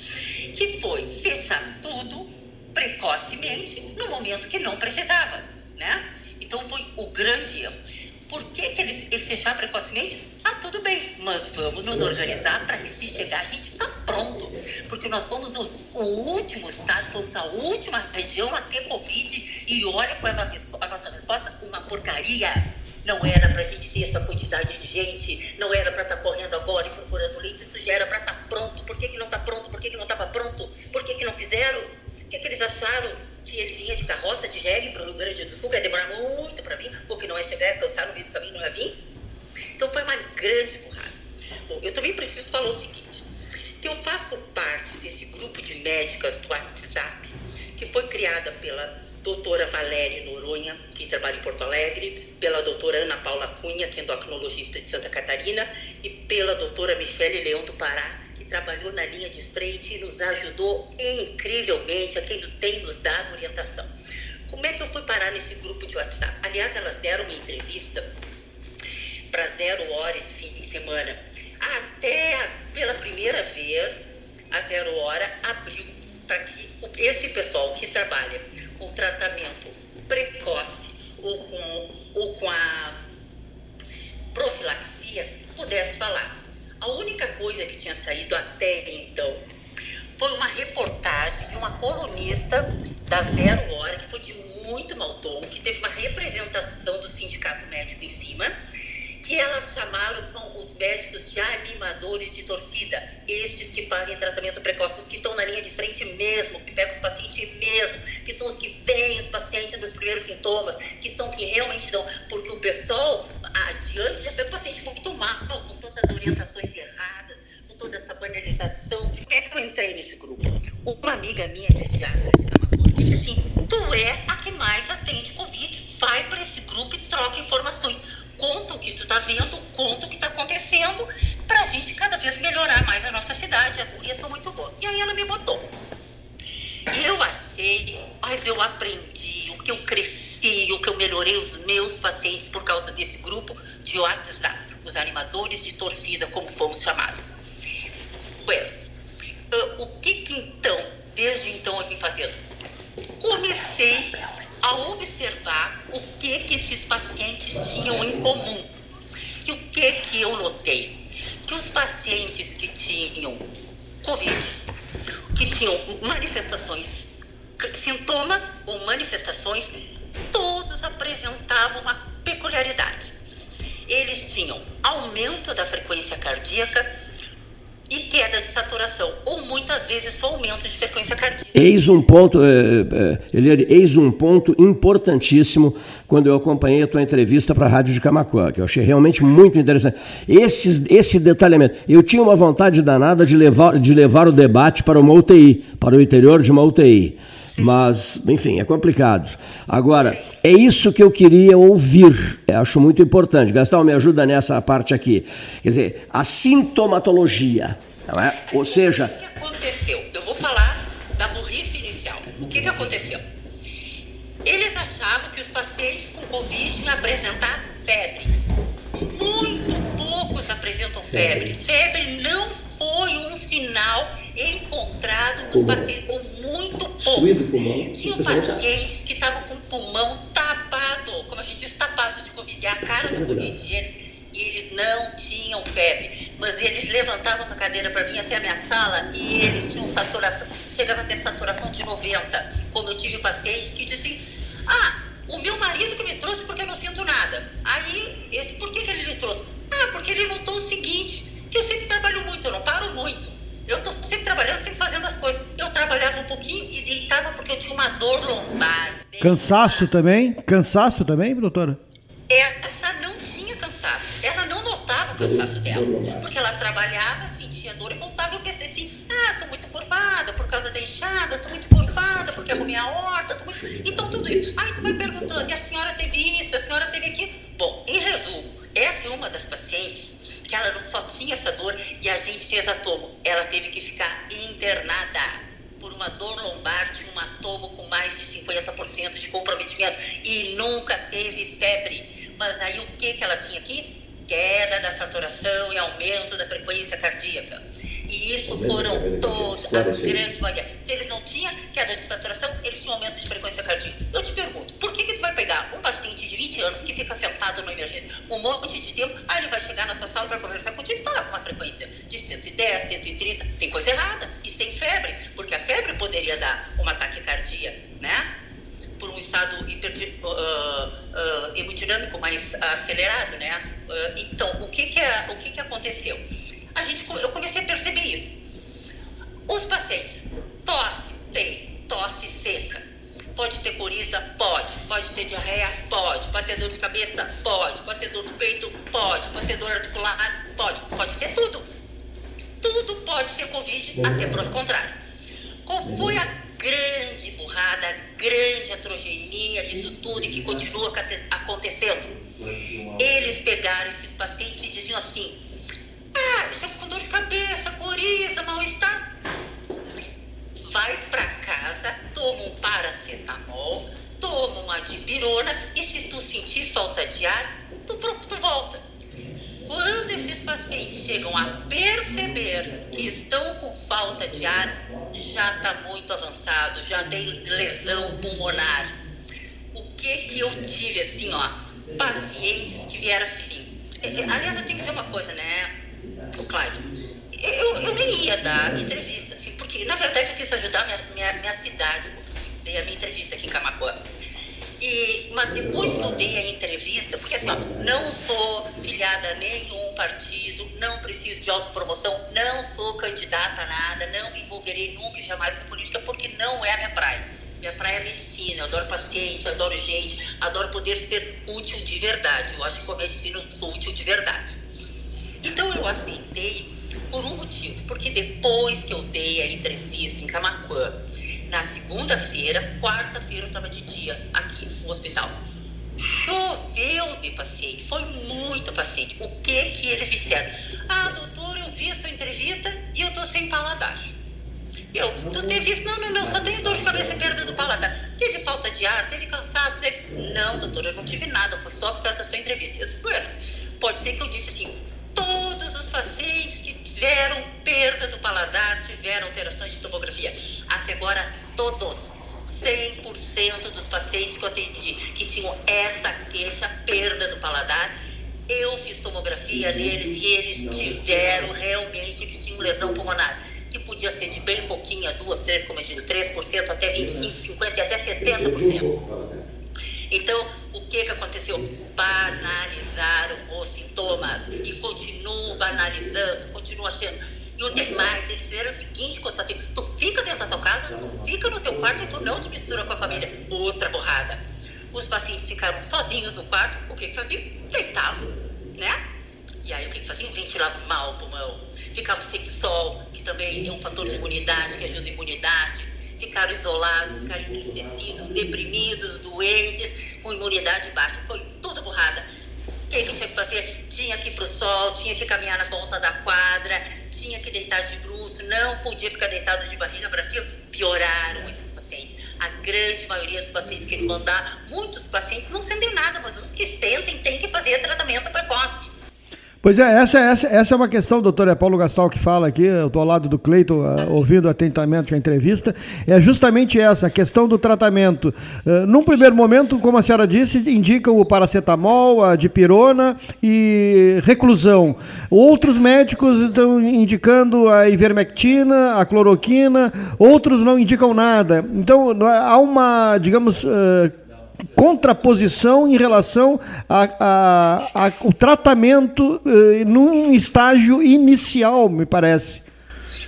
que foi fechar tudo precocemente no momento que não precisava, né? Então foi o grande erro. Por que, que eles, eles fecharam precocemente? Ah, tudo bem, mas vamos nos organizar para que se chegar a gente está pronto. Porque nós somos os, o último estado, fomos a última região a ter Covid e olha qual é a, a nossa resposta, uma porcaria. Não era para a gente ter essa quantidade de gente, não era para estar tá correndo agora e procurando leite, isso já era para estar tá pronto. Por que, que não está pronto? Por que, que não estava pronto? Por que, que não fizeram? O que, que eles acharam? Que ele vinha de carroça de jegue para o Rio Grande do Sul, que ia demorar muito para vir, ou que não ia chegar, ia cansar no meio do caminho, não ia vir? Então foi uma grande burrada. Bom, eu também preciso falar o seguinte, que eu faço parte desse grupo de médicas do WhatsApp, que foi criada pela doutora Valéria Noronha, que trabalha em Porto Alegre, pela doutora Ana Paula Cunha, que é endocrinologista de Santa Catarina, e pela doutora Michele Leão do Pará, trabalhou na linha de frente e nos ajudou incrivelmente, a quem nos tem nos dado orientação. Como é que eu fui parar nesse grupo de WhatsApp? Aliás, elas deram uma entrevista para Zero Hora esse fim de semana. Até pela primeira vez, a Zero Hora abriu para que esse pessoal que trabalha com tratamento precoce ou com, ou com a profilaxia pudesse falar. A única coisa que tinha saído até então foi uma reportagem de uma colunista da Zero Hora, que foi de muito mau tom, que teve uma representação do sindicato médico em cima, que elas chamaram os médicos de animadores de torcida, estes que fazem tratamento precoce, os que estão na linha de frente mesmo, que pegam os pacientes mesmo, que são os que veem os pacientes nos primeiros sintomas, que são que realmente dão, porque o pessoal adiante já pega o paciente muito mal, com todas as orientações erradas, com toda essa banalização. Que é que eu entrei nesse grupo? Uma amiga minha, pediatra de disse assim, tu é a que mais atende Covid, vai para esse grupo e troca informações conta o que tu tá vendo, conta o que tá acontecendo, pra gente cada vez melhorar mais a nossa cidade. As gurias são muito boas. E aí ela me botou. Eu achei, mas eu aprendi, o que eu cresci, o que eu melhorei os meus pacientes por causa desse grupo de WhatsApp, os animadores de torcida, como fomos chamados. Pois, uh, o que que então, desde então eu vim fazendo? Comecei a observar o que, que esses pacientes tinham em comum. E o que, que eu notei? Que os pacientes que tinham Covid, que tinham manifestações, sintomas ou manifestações, todos apresentavam uma peculiaridade. Eles tinham aumento da frequência cardíaca, e queda de saturação, ou muitas vezes só aumento de frequência cardíaca. Eis um ponto, é, é, ele, eis um ponto importantíssimo quando eu acompanhei a tua entrevista para a Rádio de Camacuã, que eu achei realmente muito interessante. Esse, esse detalhamento. Eu tinha uma vontade danada de levar, de levar o debate para uma UTI, para o interior de uma UTI. Mas, enfim, é complicado. Agora, é isso que eu queria ouvir. Eu acho muito importante. Gastão, me ajuda nessa parte aqui. Quer dizer, a sintomatologia. É? Ou seja. O que aconteceu? Eu vou falar da burrice inicial. O que, que aconteceu? Eles achavam que os pacientes com Covid iam apresentar febre. Muito poucos apresentam febre. Febre não foi um sinal encontrado nos pacientes, ou muito poucos. Tinham pacientes que estavam com o pulmão tapado, como a gente diz, tapado de Covid, é a cara do Covid. E eles não tinham febre, mas eles levantavam da cadeira para vir até a minha sala e eles tinham saturação, chegava a ter saturação de 90. Como eu tive pacientes que dizem, ah, o meu marido que me trouxe porque eu não sinto nada. Aí, esse, por que, que ele lhe trouxe? Ah, porque ele notou o seguinte, que eu sempre trabalho muito, eu não paro muito. Eu estou sempre trabalhando, sempre fazendo as coisas. Eu trabalhava um pouquinho e deitava porque eu tinha uma dor lombar. Cansaço também? Cansaço também, doutora? Essa não cansaço. Ela não notava o cansaço dela. Porque ela trabalhava, sentia dor e voltava. Eu pensei assim: ah, estou muito curvada por causa da enxada, estou muito curvada porque arrumei a horta, tô muito. Então tudo isso. Aí tu vai perguntando: e a senhora teve isso, a senhora teve aquilo. Bom, em resumo, essa é uma das pacientes que ela não só tinha essa dor e a gente fez atomo. Ela teve que ficar internada por uma dor lombar, tinha um atomo com mais de 50% de comprometimento e nunca teve febre. Mas aí o que, que ela tinha aqui? Queda da saturação e aumento da frequência cardíaca. E isso foram todos, a grande maioria. Se eles não tinham queda de saturação, eles tinham aumento de frequência cardíaca. Eu te pergunto, por que, que tu vai pegar um paciente de 20 anos que fica sentado numa emergência um monte de tempo, aí ele vai chegar na tua sala para conversar contigo e tá lá com uma frequência de 110, 130, tem coisa errada, e sem febre, porque a febre poderia dar uma taquicardia, né? Por um estado hiper, uh, uh, hemodinâmico mais acelerado, né? Uh, então, o que que, é, o que que aconteceu? a gente, eu comecei a perceber isso. Os pacientes, tosse, tem, tosse seca. Pode ter coriza? Pode. Pode ter diarreia? Pode. Pode ter dor de cabeça? Pode. Pode ter dor no peito? Pode. Pode ter dor articular? Pode. Pode ser tudo. Tudo pode ser Covid, até por contrário. Qual foi a grande burrada, grande atrogenia disso tudo e que continua acontecendo? Eles pegaram esses pacientes e diziam assim: ah, está com dor de cabeça, coriza, mal-estar. Vai para casa, toma um paracetamol, toma uma dipirona e se tu sentir falta de ar, tu, tu volta. Quando esses pacientes chegam a perceber que estão com falta de ar, já está muito avançado, já tem lesão pulmonar. O que que eu tive assim, ó, pacientes que vieram assim. É, é, aliás, eu tenho que dizer uma coisa, né? o Cláudio, eu, eu nem ia dar entrevista, assim, porque na verdade eu quis ajudar minha, minha, minha cidade, dei a minha entrevista aqui em Camacuã. E, mas depois que eu dei a entrevista, porque assim, não sou filiada a nenhum partido, não preciso de autopromoção, não sou candidata a nada, não me envolverei nunca e jamais com política, porque não é a minha praia. Minha praia é medicina, eu adoro paciente, eu adoro gente, adoro poder ser útil de verdade. Eu acho que com a medicina eu sou útil de verdade. Então eu aceitei por um motivo, porque depois que eu dei a entrevista em Camacuã, na segunda-feira, quarta-feira eu estava de dia aqui no hospital. Choveu de paciente, foi muito paciente. O que que eles me disseram? Ah, doutor, eu vi a sua entrevista e eu tô sem paladar. Eu, tu teve isso? Não, não, não, só tenho dor de cabeça e perda do paladar. Teve falta de ar, teve cansaço? Não, doutor, eu não tive nada, foi só por causa da sua entrevista. Eu disse, pode ser que eu disse assim, todos os pacientes que tiveram perda do paladar tiveram alterações de tomografia. Até agora, todos. 100% dos pacientes que eu atendi que tinham essa queixa, perda do paladar, eu fiz tomografia neles e eles tiveram realmente, eles tinham lesão pulmonar, que podia ser de bem pouquinha, 2, 3, como eu digo, 3%, até 25%, 50% e até 70%. Então, o que, que aconteceu? Banalizaram os sintomas e continuam banalizando, continuam achando. E o tem mais, eles fizeram o seguinte, Constantino, tu fica dentro da tua casa, tu fica no teu quarto e tu não te mistura com a família. Outra borrada. Os pacientes ficaram sozinhos no quarto, o que que faziam? Deitavam, né? E aí o que que faziam? Ventilavam mal o pulmão. Ficavam sem sol, que também é um fator de imunidade, que ajuda a imunidade ficaram isolados, ficaram entristecidos, deprimidos, doentes, com imunidade baixa. Foi tudo borrada. O que, que tinha que fazer? Tinha que ir para o sol, tinha que caminhar na volta da quadra, tinha que deitar de bruxo, não podia ficar deitado de barriga para cima. Pioraram esses pacientes. A grande maioria dos pacientes que eles mandar, muitos pacientes não sentem nada, mas os que sentem têm que fazer tratamento precoce. Pois é, essa, essa, essa é uma questão, doutor é Paulo Gastal que fala aqui, eu estou ao lado do Cleito, uh, ouvindo atentamente a entrevista, é justamente essa, a questão do tratamento. Uh, num primeiro momento, como a senhora disse, indicam o paracetamol, a dipirona e reclusão. Outros médicos estão indicando a ivermectina, a cloroquina, outros não indicam nada. Então, há uma, digamos... Uh, contraposição em relação ao tratamento eh, num estágio inicial, me parece.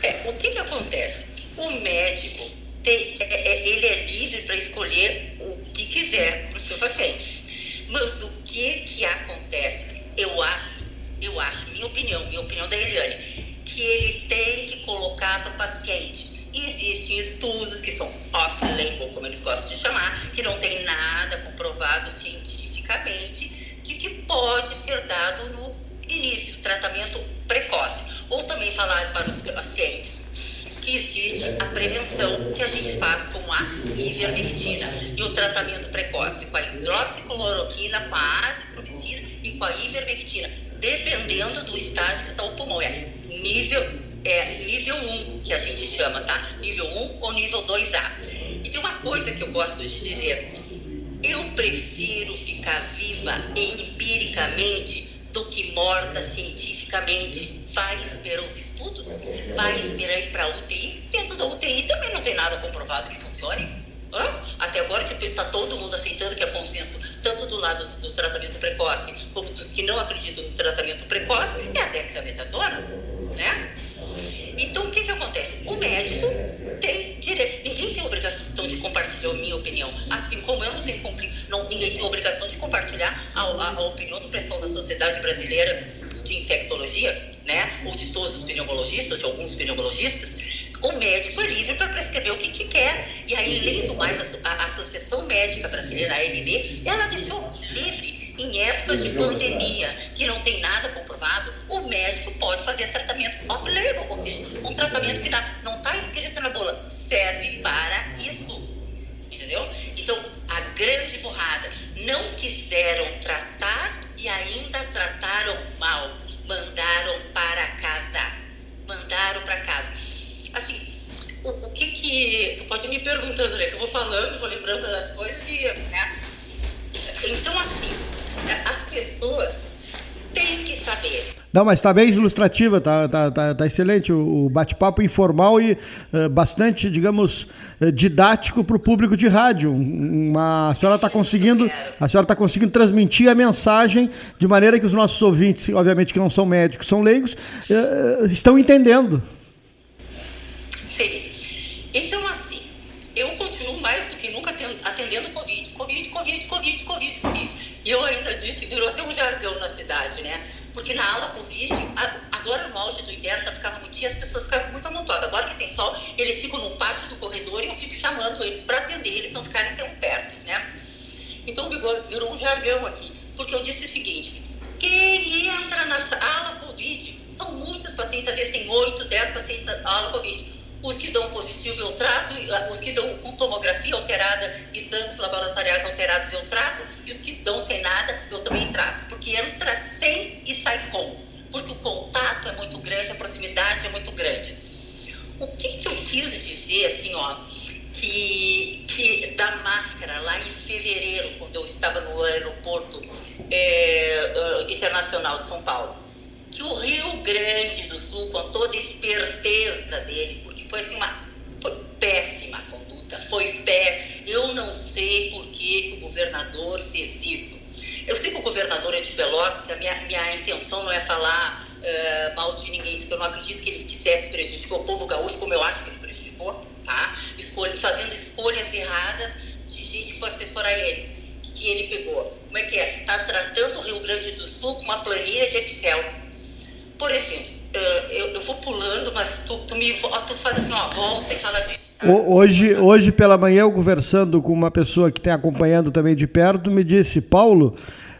É, o que, que acontece? O médico tem, é, é, ele é livre para escolher o que quiser para o seu paciente. Mas o que, que acontece? Eu acho, eu acho, minha opinião, minha opinião da Eliane, que ele tem que colocar para o paciente existem estudos que são off-label, como eles gostam de chamar, que não tem nada comprovado cientificamente de que pode ser dado no início, tratamento precoce. Ou também falar para os pacientes que existe a prevenção que a gente faz com a ivermectina e o tratamento precoce com a hidroxicloroquina, com a azitromicina com a ivermectina, dependendo do estágio que está o pulmão. É nível, é nível 1, que a gente chama, tá? Nível 1 ou nível 2A. E tem uma coisa que eu gosto de dizer. Eu prefiro ficar viva empiricamente do que morta cientificamente. Vai esperar os estudos? Vai esperar ir para UTI? Dentro da UTI também não tem nada comprovado que funcione. Hã? Até agora que está todo mundo aceitando que é consenso, tanto do lado do tratamento precoce, como dos que não acreditam no tratamento precoce, é a dexametasona, né? Então, o que, que acontece? O médico tem direito, ninguém tem obrigação de compartilhar a minha opinião, assim como eu não tenho, não, ninguém tem obrigação de compartilhar a, a, a opinião do pessoal da Sociedade Brasileira de Infectologia, né? Ou de todos os pneumologistas, de alguns pneumologistas, o médico é livre para prescrever o que, que, quer. E aí, lendo mais, a, a Associação Médica Brasileira, a AMB, ela deixou livre em épocas de pandemia, que não tem nada comprovado, o médico pode fazer tratamento off-label, ou seja, um tratamento que não está escrito na bula, serve para isso. Entendeu? Então, a grande porrada, não quiseram tratar e ainda trataram mal, mandaram para casa. Mandaram para casa assim, o, que que. Tu pode me perguntando, né? Que eu vou falando, vou lembrando das coisas e. Né? Então, assim, as pessoas têm que saber. Não, mas está bem ilustrativa, tá, tá, tá, tá excelente. O, o bate-papo informal e uh, bastante, digamos, uh, didático para o público de rádio. Uma, a senhora está conseguindo, a senhora está conseguindo transmitir a mensagem de maneira que os nossos ouvintes, obviamente que não são médicos, são leigos, uh, estão entendendo. Então, assim, eu continuo mais do que nunca atendendo Covid, Covid, Covid, Covid, Covid, Covid. E eu ainda disse, virou até um jargão na cidade, né? Porque na ala Covid, agora no auge do inverno, tá ficando muito dia, as pessoas ficam muito amontoadas. Agora que tem sol, eles ficam no pátio do corredor e eu fico chamando eles para atender, eles não ficarem tão perto, né? Então virou um jargão aqui. Porque eu disse o seguinte: quem entra na ala Covid, são muitos pacientes, às vezes tem 8, 10 pacientes na ala Covid os que dão positivo eu trato, os que dão com tomografia alterada, exames laboratoriais alterados eu trato, e os que dão sem nada eu também trato, porque entra sem e sai com, porque o contato é muito grande, a proximidade é muito grande. O que, que eu quis dizer, assim, ó, que, que da máscara lá em fevereiro, quando eu estava no aeroporto é, uh, internacional de São Paulo, que o Rio Grande do Sul, com toda a esperteza dele, foi assim uma foi péssima conduta, foi péssima. Eu não sei por que, que o governador fez isso. Eu sei que o governador é de Pelotas, a minha, minha intenção não é falar uh, mal de ninguém, porque eu não acredito que ele quisesse prejudicar o povo gaúcho, como eu acho que ele prejudicou, tá? Escolha, fazendo escolhas erradas de gente que foi assessorar ele. Que ele pegou. Como é que é? Está tratando o Rio Grande do Sul com uma planilha de Excel. Mas tu, tu, me, tu faz assim, ó, volta e fala disso. Tá? Hoje, hoje pela manhã, eu conversando com uma pessoa que tem acompanhando também de perto, me disse, Paulo,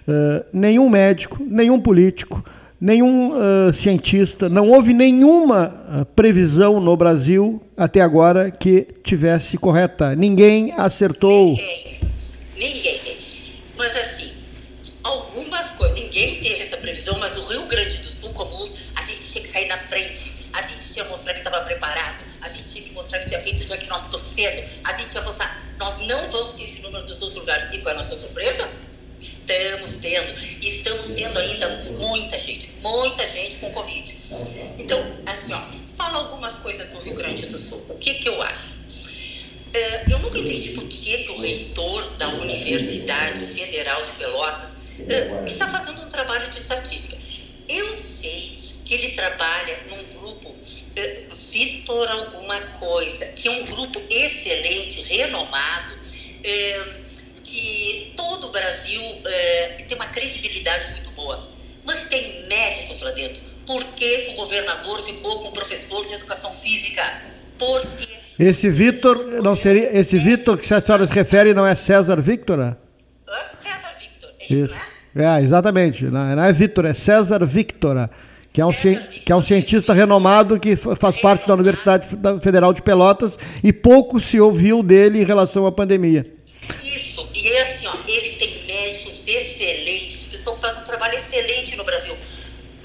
uh, nenhum médico, nenhum político, nenhum uh, cientista, não houve nenhuma uh, previsão no Brasil até agora que tivesse correta. Ninguém acertou. Ninguém. Ninguém. Mas assim, que estava preparado, a gente tinha que mostrar que tinha feito o diagnóstico cedo, a gente que mostrar, nós não vamos ter esse número dos outros lugares. E qual é a nossa surpresa? Estamos tendo, e estamos tendo ainda muita gente, muita gente com Covid. Então, assim, ó, fala algumas coisas do Rio Grande do Sul. O que, que eu acho? Uh, eu nunca entendi por que, que o reitor da Universidade Federal de Pelotas uh, está fazendo um trabalho de estatística. Eu sei que ele trabalha num grupo eh, Vitor alguma coisa, que é um grupo excelente, renomado, eh, que todo o Brasil eh, tem uma credibilidade muito boa. Mas tem médicos lá dentro. Por que o governador ficou com o professor de educação física? Porque esse Vitor, não seria esse Vitor que a senhora se refere não é César Victor? César Victor, é isso, isso. né? É, exatamente. Não, não é Vitor, é César Victor que é um, que é um cientista renomado que faz parte da Universidade Federal de Pelotas e pouco se ouviu dele em relação à pandemia. Isso, e é assim, ó, ele tem médicos excelentes, pessoas que faz um trabalho excelente no Brasil.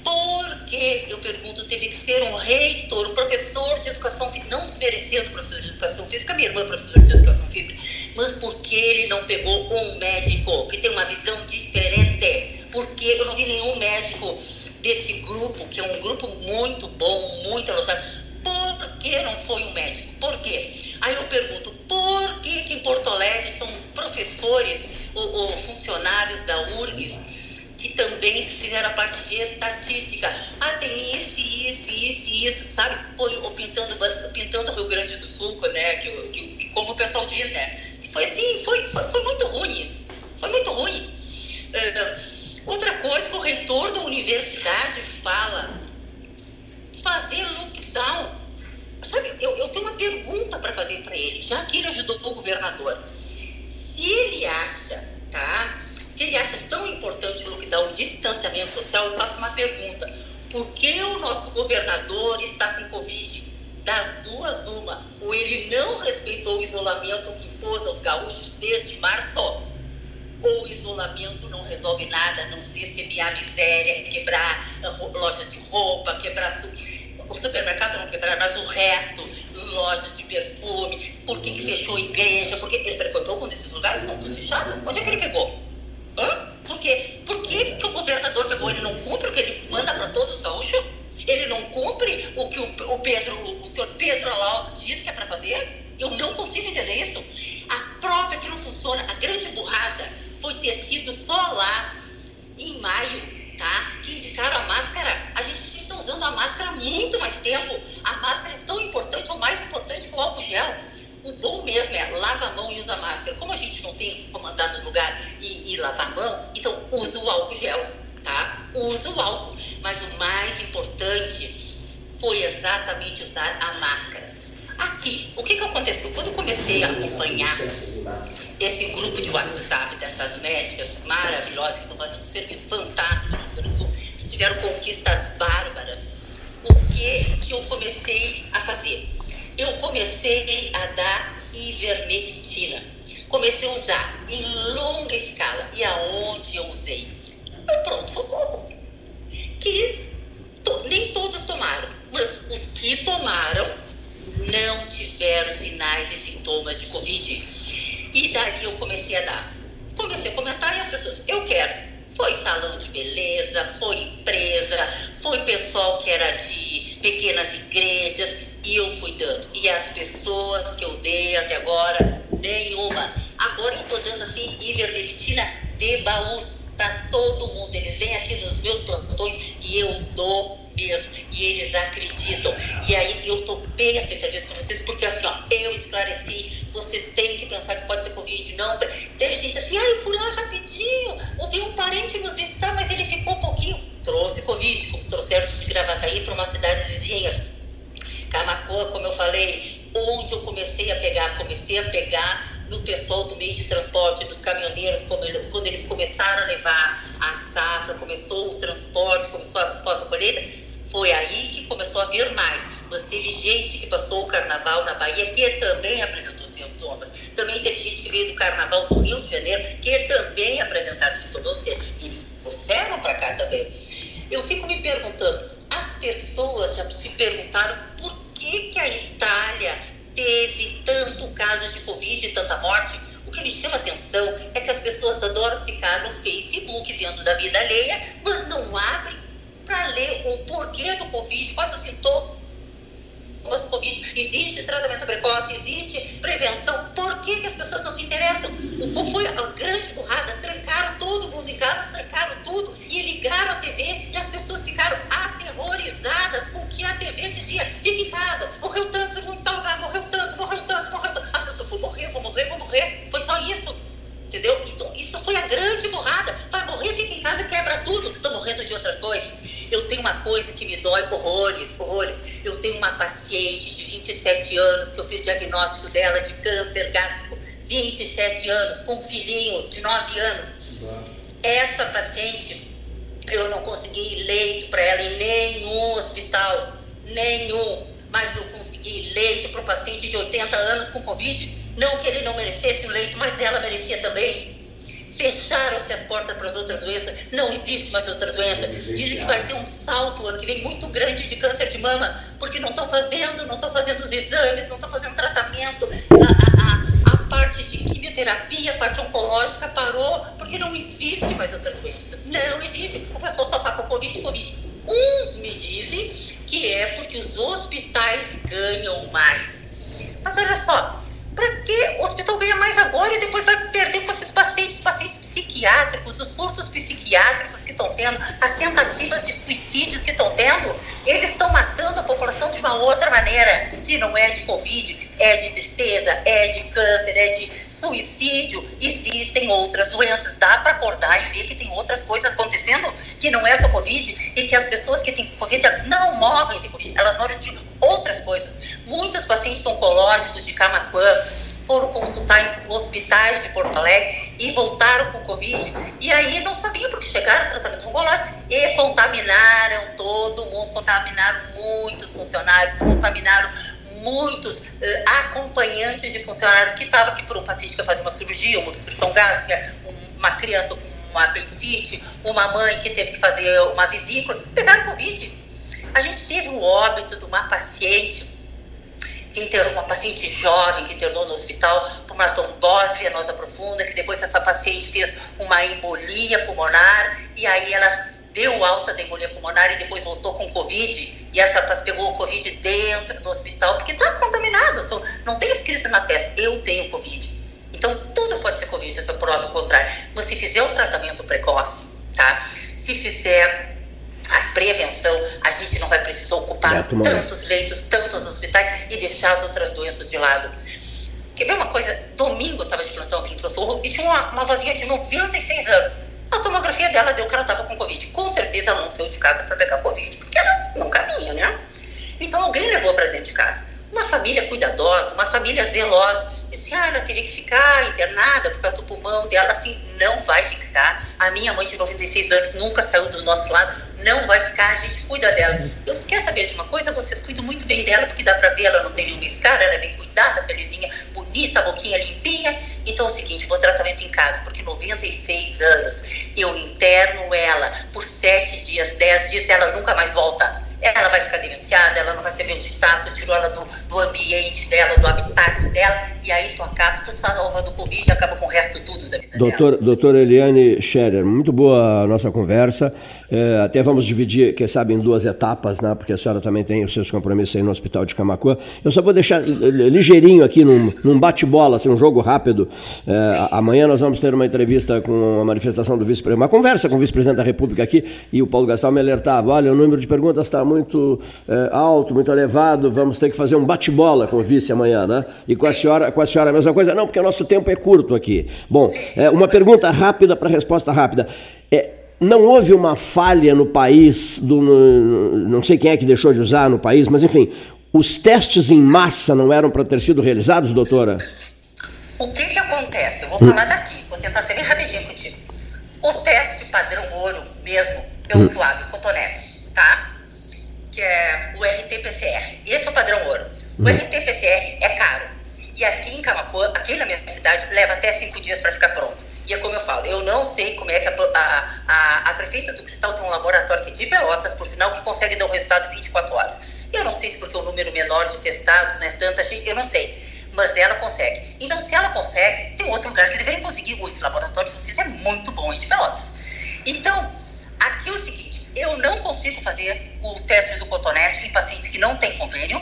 Por que, eu pergunto, teve que ser um reitor, um professor de educação física, não desmerecendo o professor de educação física, minha irmã é professora de educação física, mas por que ele não pegou um médico que tem uma visão diferente? Porque eu não vi nenhum médico desse grupo, que é um grupo muito bom, muito elogiado, por que não foi um médico? Por quê? Aí eu pergunto, por que, que em Porto Alegre são professores ou, ou funcionários da URGS que também fizeram a parte de estatística. Ah, tem isso, isso, isso, isso, sabe? Foi o pintando, pintando Rio Grande do Sul, né? Que, que, que como o pessoal diz, né? Foi assim, foi, foi, foi muito ruim isso. Foi muito ruim. Uh, outra coisa que o reitor da universidade fala, fazer lockdown. Sabe, eu, eu tenho uma pergunta para fazer para ele, já que ele ajudou o governador. Se ele acha, tá? Se ele acha tão importante o lockdown, o distanciamento social, eu faço uma pergunta. Por que o nosso governador está com Covid? Das duas, uma. Ou ele não respeitou o isolamento que impôs aos gaúchos desde março, ou o isolamento não resolve nada, a não ser semear miséria, quebrar lojas de roupa, quebrar o supermercado não quebrar, mas o resto, lojas de perfume, por que, que fechou a igreja, porque ele frequentou quando esses lugares estão todos fechados? Onde é que ele pegou? Hã? Por quê? Por que, que o governador pegou? Ele não cumpre o que ele manda para todos os gaúchos? Ele não cumpre o que o, o Pedro, o senhor Pedro Alau diz que é para fazer? Eu não consigo entender isso. A prova é que não funciona, a grande burrada lavar a mão, então usa o álcool gel, tá? Usa o álcool. Mas o mais importante foi exatamente usar a máscara. Aqui, o que, que aconteceu? Quando eu comecei a acompanhar esse grupo de WhatsApp dessas médicas maravilhosas que estão fazendo um serviço fantástico no Rio Grande do Sul, que tiveram conquistas bárbaras, o que, que eu comecei a fazer? eu comecei a dar ivermectina. Comecei a usar longa escala. E aonde eu usei? No pronto-socorro. Que to, nem todos tomaram, mas os que tomaram não tiveram sinais e sintomas de Covid. E daí eu comecei a dar. Comecei a comentar e as pessoas, eu quero. Foi salão de beleza, foi empresa, foi pessoal que era de pequenas igrejas, e eu fui dando. E as pessoas que eu dei até agora, nenhuma. Agora eu estou dando assim ivermectina de baús para todo mundo. Eles vêm aqui nos meus plantões e eu dou mesmo. E eles acreditam. E aí eu topei essa entrevista com vocês porque assim, ó, eu esclareci, vocês têm que pensar que pode ser Covid. Não, teve gente assim, ah, eu fui lá rapidinho, ouvi um parente nos visitar, mas ele ficou um pouquinho. Trouxe Covid, como trouxeram de Gravataí para uma cidade vizinha Camacoa, como eu falei, onde eu comecei a pegar, comecei a pegar no pessoal do meio de transporte, dos caminhoneiros, quando eles começaram a levar a safra, começou o transporte, começou a pós-colheita, foi aí que começou a vir mais. Mas teve gente que passou o carnaval na Bahia que também apresentou sintomas. Também teve gente que veio do carnaval do Rio de Janeiro que também apresentaram sintomas. Ou seja, eles trouxeram para cá também. Eu fico me perguntando, as pessoas já se perguntaram por que, que a Itália teve tanto caso de Covid e tanta morte? O que me chama atenção é que as pessoas adoram ficar no Facebook vendo da vida alheia, mas não abrem para ler o porquê do Covid, quais os sintomas do Covid. Existe tratamento precoce, existe prevenção. Por que, que as pessoas não se interessam? O foi a grande burrada? Trancaram todo mundo em casa, trancaram tudo e ligaram a TV e as pessoas ficaram aterrorizadas com o que a TV dizia. Fica em casa, morreu tanto, não tal lugar, morreu tanto, morreu tanto, morreu tanto. As pessoas vão morrer, vão morrer, vão morrer. Foi só isso. Entendeu? Então, isso foi a grande burrada. Vai morrer, fica em casa, quebra tudo. Estou morrendo de outras coisas. Eu tenho uma coisa que me dói horrores, horrores. Eu tenho uma paciente de 27 anos que eu fiz diagnóstico dela de câncer gástrico. 27 anos, com um filhinho de 9 anos. Essa paciente, eu não consegui leito para ela em nenhum hospital, nenhum. Mas eu consegui leito para um paciente de 80 anos com Covid. Não que ele não merecesse o leito, mas ela merecia também fecharam-se as portas para as outras doenças, não existe mais outra doença. Dizem que vai ter um salto ano que vem muito grande de câncer de mama, porque não estão fazendo, não estão fazendo os exames, não estão fazendo tratamento. A, a, a, parte de quimioterapia, a parte oncológica parou, porque não existe mais outra doença. Não existe. O pessoal só coisas acontecendo que não é só Covid e que as pessoas que têm Covid elas não morrem de Covid, elas morrem de outras coisas. Muitos pacientes oncológicos de Camacuã foram consultar em hospitais de Porto Alegre e voltaram com Covid. E aí não sabiam porque chegaram tratamentos oncológicos e contaminaram todo mundo, contaminaram muitos funcionários, contaminaram muitos uh, acompanhantes de funcionários que estavam aqui por um paciente que ia fazer uma cirurgia, uma obstrução gástrica, uma criança com uma mãe que teve que fazer uma vesícula, pegaram Covid. A gente teve o óbito de uma paciente, que internou, uma paciente jovem que internou no hospital por uma trombose venosa profunda, que depois essa paciente fez uma embolia pulmonar, e aí ela deu alta da embolia pulmonar e depois voltou com Covid, e essa pegou o Covid dentro do hospital, porque está contaminado, não tem escrito na testa, eu tenho Covid. Então, tudo pode ser Covid, eu prova o contrário. Se fizer o tratamento precoce, tá? Se fizer a prevenção, a gente não vai precisar ocupar é, tantos leitos, tantos hospitais e deixar as outras doenças de lado. Quer ver uma coisa? Domingo eu estava de plantão aqui no Professor e tinha uma, uma vozinha de 96 anos. A tomografia dela deu que ela estava com Covid. Com certeza ela não saiu de casa para pegar Covid, porque ela não caminha, né? Então alguém levou para dentro de casa. Uma família cuidadosa, uma família zelosa. Disse, ah, ela teria que ficar internada por causa do pulmão dela. Assim, não vai ficar. A minha mãe de 96 anos nunca saiu do nosso lado, não vai ficar, a gente cuida dela. Eu quer saber de uma coisa? Vocês cuidam muito bem dela, porque dá pra ver, ela não tem nenhuma escara, ela é bem cuidada, belezinha, bonita, boquinha limpinha. Então é o seguinte, vou tratamento em casa, porque 96 anos eu interno ela por 7 dias, 10 dias, ela nunca mais volta ela vai ficar demenciada, ela não vai onde está, tu tirou ela do, do ambiente dela, do habitat dela, e aí tu acaba, tu salva do Covid e acaba com o resto tudo da vida Doutor, dela. Doutora Eliane Scherer, muito boa a nossa conversa. É, até vamos dividir, quem sabe, em duas etapas, né? Porque a senhora também tem os seus compromissos aí no Hospital de Camacuã. Eu só vou deixar ligeirinho aqui num, num bate-bola, assim, um jogo rápido. É, amanhã nós vamos ter uma entrevista com a manifestação do vice-presidente, uma conversa com o vice-presidente da República aqui, e o Paulo Gastal me alertava: olha, o número de perguntas está muito é, alto, muito elevado, vamos ter que fazer um bate-bola com o vice amanhã, né? E com a senhora, com a senhora a mesma coisa? Não, porque o nosso tempo é curto aqui. Bom, é, uma pergunta rápida para resposta rápida. É, não houve uma falha no país, do, no, não sei quem é que deixou de usar no país, mas enfim, os testes em massa não eram para ter sido realizados, doutora? O que que acontece? Eu vou hum. falar daqui, vou tentar ser bem rapidinho contigo. O teste padrão ouro mesmo é o hum. suave cotonete, tá? Que é o RT-PCR. Esse é o padrão ouro. O hum. RT-PCR é caro. E aqui em Camacuã, aqui na minha cidade, leva até cinco dias para ficar pronto. E é como eu falo, eu não sei como é que a, a, a, a prefeita do Cristal tem um laboratório aqui de Pelotas, por sinal, que consegue dar um resultado em 24 horas. Eu não sei se porque o número menor de testados, né, tanta gente, eu não sei. Mas ela consegue. Então, se ela consegue, tem outro lugar que deveria conseguir. Esse laboratório de vocês é muito bom de Pelotas. Então, aqui é o seguinte, eu não consigo fazer o teste do cotonete em pacientes que não têm convênio.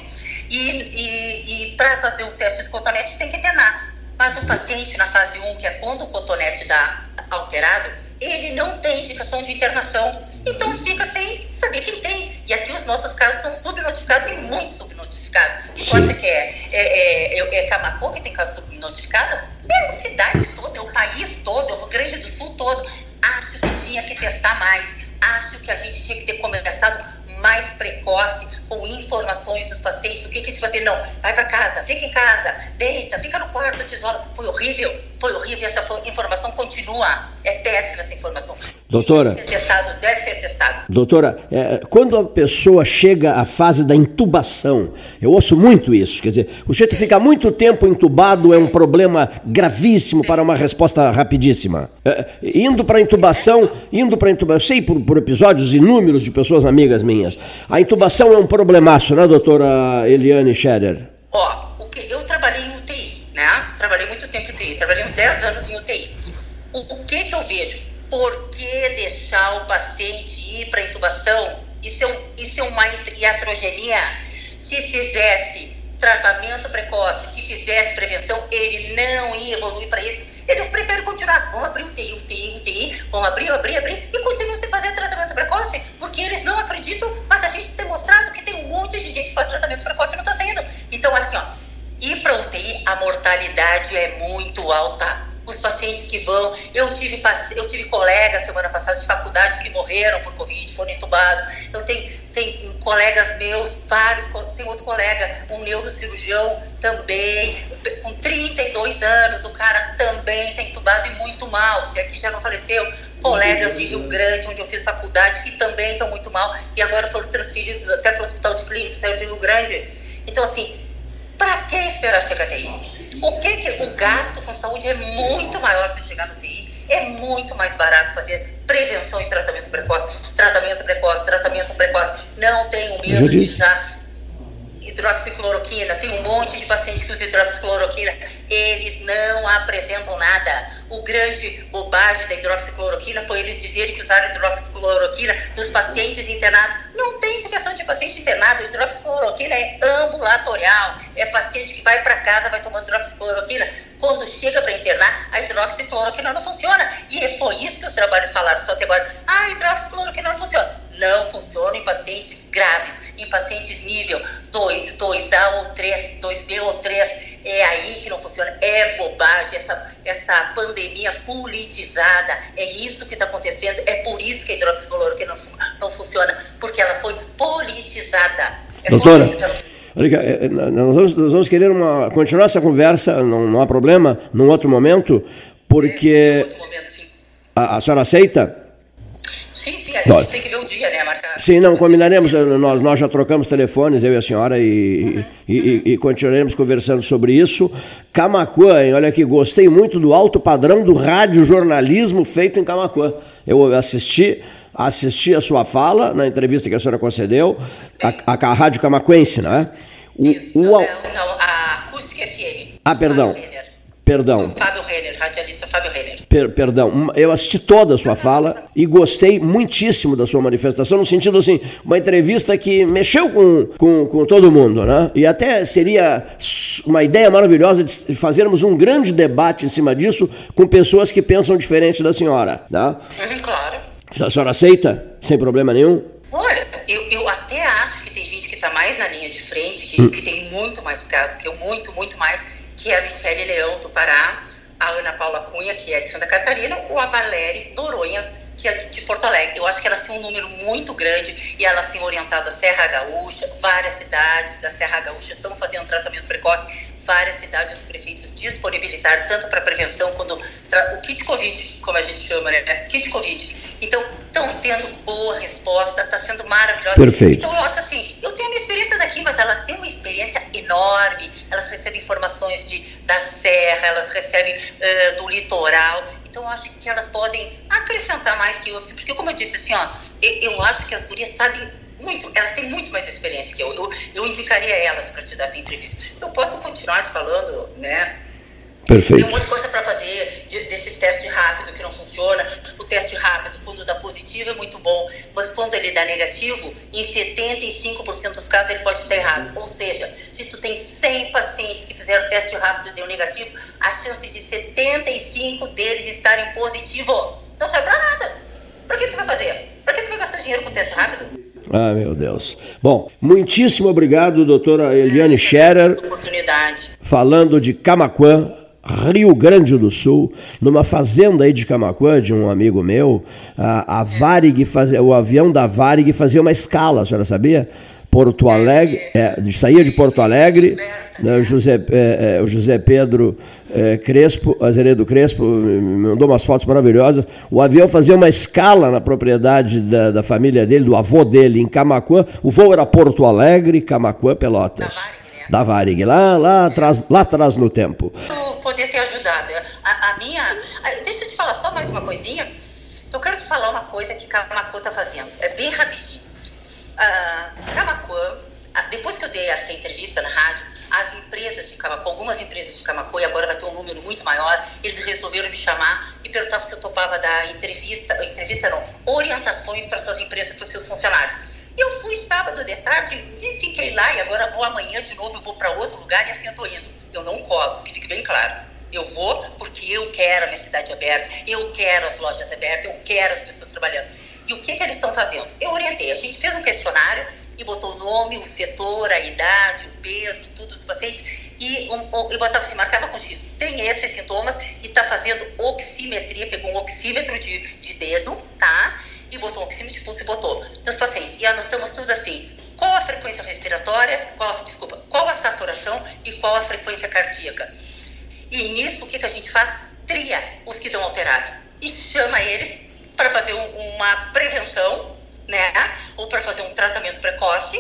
E, e, e para fazer o teste do cotonete tem que internar. Mas o paciente na fase 1, que é quando o cotonete dá alterado, ele não tem indicação de internação. Então fica sem saber quem tem. E aqui os nossos casos são subnotificados e muito subnotificados. Tu acha que é, é, é, é Camacô que tem caso subnotificado? É a cidade toda, é o país todo, é o Rio Grande do Sul todo. Acho que tinha que testar mais. Acho que a gente tinha que ter começado mais precoce, com informações dos pacientes, o que que se fazer, não, vai para casa, fica em casa, deita, fica no quarto, tesoura, foi horrível, foi horrível, essa informação continua, é péssima essa informação. Doutora. Deve ser testado, deve ser testado. Doutora, é, quando a pessoa chega à fase da intubação, eu ouço muito isso, quer dizer, o jeito de ficar muito tempo entubado é um problema gravíssimo para uma resposta rapidíssima. É, indo para a intubação, indo para intubação, eu sei por, por episódios inúmeros de pessoas amigas minhas, a intubação é um problemaço, né, doutora Eliane Scherer? Ó, o que, eu UTI, né? Trabalhei muito tempo em UTI, trabalhei uns 10 anos em UTI. O, que que eu vejo? por que deixar o paciente ir para intubação? Isso é, isso é uma iatrogenia. Se fizesse tratamento precoce, se fizesse prevenção, ele não ia evoluir para isso. Eles preferem continuar. Vamos abrir UTI, UTI, UTI, vamos abrir, abrir, abrir, e continuam sem fazer tratamento precoce, porque eles não acreditam, mas a gente tem mostrado que tem um monte de gente que faz tratamento precoce e não está saindo. Então, assim, ó, ir para UTI, a mortalidade é muito alta os pacientes que vão. Eu tive, eu tive colegas semana passada de faculdade que morreram por Covid, foram entubados. Eu tenho, tenho colegas meus, vários, tem outro colega, um neurocirurgião também, com 32 anos, o cara também está entubado e muito mal. Se aqui já não faleceu, colegas de Rio Grande, onde eu fiz faculdade, que também estão muito mal e agora foram transferidos até para o Hospital de Clínica, saiu de Rio Grande. Então, assim, para que esperar chegar até aí? O que, que o gasto com saúde é muito maior se chegar no TI? É muito mais barato fazer prevenção e tratamento precoce. Tratamento precoce, tratamento precoce. Não tenho medo de usar hidroxicloroquina, tem um monte de pacientes que usam hidroxicloroquina, eles não apresentam nada. O grande bobagem da hidroxicloroquina foi eles dizerem que usaram hidroxicloroquina dos pacientes internados. Não tem indicação de paciente internado, hidroxicloroquina é ambulatorial, é paciente que vai para casa, vai tomando hidroxicloroquina. Quando chega para internar, a hidroxicloroquina não funciona. E foi isso que os trabalhos falaram só até agora. Ah, hidroxicloroquina não funciona não funciona em pacientes graves, em pacientes nível 2, 2A ou 3, 2B ou 3. É aí que não funciona. É bobagem essa, essa pandemia politizada. É isso que está acontecendo. É por isso que a hidroxicloroquina não, não funciona, porque ela foi politizada. É Doutora, é, nós vamos, nós vamos querer uma, continuar essa conversa, não, não há problema, num outro momento, porque. É, outro momento, a, a senhora aceita? A gente tem que ver o dia, né? Marcar. Sim, não, combinaremos, eh, nós, nós já trocamos telefones, eu e a senhora, e, uhum. e, e, e continuaremos conversando sobre isso. Camacuã, hein, olha aqui, gostei muito do alto padrão do rádio-jornalismo feito em Camacuã. Eu assisti assisti a sua fala na entrevista que a senhora concedeu, a, a, a Rádio Camacuense, né? O, Isso, o, não, não, a Acústica FM. Ah, perdão. Perdão. Fábio Renner, radialista Fábio Renner. Per, perdão, eu assisti toda a sua fala e gostei muitíssimo da sua manifestação, no sentido assim, uma entrevista que mexeu com, com, com todo mundo, né? E até seria uma ideia maravilhosa de fazermos um grande debate em cima disso com pessoas que pensam diferente da senhora, né? Uhum, claro. A senhora aceita? Sem problema nenhum? Olha, eu, eu até acho que tem gente que está mais na linha de frente, que, hum. que tem muito mais casos, que eu muito, muito mais que é a Michele Leão, do Pará, a Ana Paula Cunha, que é de Santa Catarina, ou a Valéria Noronha, que é de Porto Alegre. Eu acho que elas têm um número muito grande e elas têm orientado a Serra Gaúcha, várias cidades da Serra Gaúcha estão fazendo tratamento precoce, várias cidades os prefeitos disponibilizaram tanto para prevenção quanto o kit Covid, como a gente chama, né? Kit Covid. Então, estão tendo boa resposta, está sendo maravilhosa. Perfeito. Então, eu acho assim, eu tenho a minha experiência daqui, mas elas têm uma experiência enorme, elas recebem informações de, da serra, elas recebem uh, do litoral, então, acho que elas podem acrescentar mais que eu, porque como eu disse assim, ó, eu, eu acho que as gurias sabem muito, elas têm muito mais experiência que eu. Eu, eu indicaria elas para te dar essa entrevista. Então, posso continuar te falando, né? Perfeito. Tem muita coisa para fazer de, desses testes rápidos que não funciona. O teste rápido, quando dá positivo, é muito bom, mas quando ele dá negativo, em 75% dos casos ele pode estar errado. Ou seja, se tu tem 100 pacientes que fizeram teste rápido e deu negativo, a chance de 75 deles estarem positivo não serve para nada. Para que tu vai fazer? Para que tu vai gastar dinheiro com teste rápido? Ah, meu Deus. Bom, muitíssimo obrigado, doutora Eliane Scherer. Oportunidade. Falando de Camaquã, Rio Grande do Sul, numa fazenda aí de Camacuã, de um amigo meu, a, a Varig fazia, o avião da Varig fazia uma escala, a senhora sabia? Porto Alegre, é, saía de Porto Alegre, né, o, José, é, é, José Pedro é, Crespo, Azeredo Crespo, me mandou umas fotos maravilhosas. O avião fazia uma escala na propriedade da, da família dele, do avô dele, em Camacuã. O voo era Porto Alegre, Camacuã, Pelotas. Da Varig, lá, lá, atrás, lá atrás no tempo. Poder ter ajudado. A, a minha. A, deixa eu te falar só mais uma coisinha. Eu quero te falar uma coisa que Camacuã está fazendo. É bem rapidinho uh, depois que eu dei essa entrevista na rádio, as empresas de Camacuã, algumas empresas de Camacuã, e agora vai ter um número muito maior, eles resolveram me chamar e perguntar se eu topava dar entrevista, entrevista não, orientações para suas empresas, para os seus funcionários. Eu fui sábado de tarde e fiquei lá, e agora vou amanhã de novo, eu vou para outro lugar e assim eu estou indo. Eu não cobro, que fique bem claro. Eu vou porque eu quero a minha cidade aberta, eu quero as lojas abertas, eu quero as pessoas trabalhando. E o que, que eles estão fazendo? Eu orientei, a gente fez um questionário e botou o nome, o setor, a idade, o peso, tudo dos pacientes, e um, um, eu botava assim, marcava com X, tem esses sintomas e está fazendo oximetria, pegou um oxímetro de, de dedo, tá? E botou um oxímetro de pulso e botou nos pacientes. E anotamos tudo assim, qual a frequência respiratória, qual, desculpa, qual a saturação e qual a frequência cardíaca. E nisso, o que, que a gente faz? Tria os que estão alterados e chama eles para fazer um, uma prevenção, né? Ou para fazer um tratamento precoce.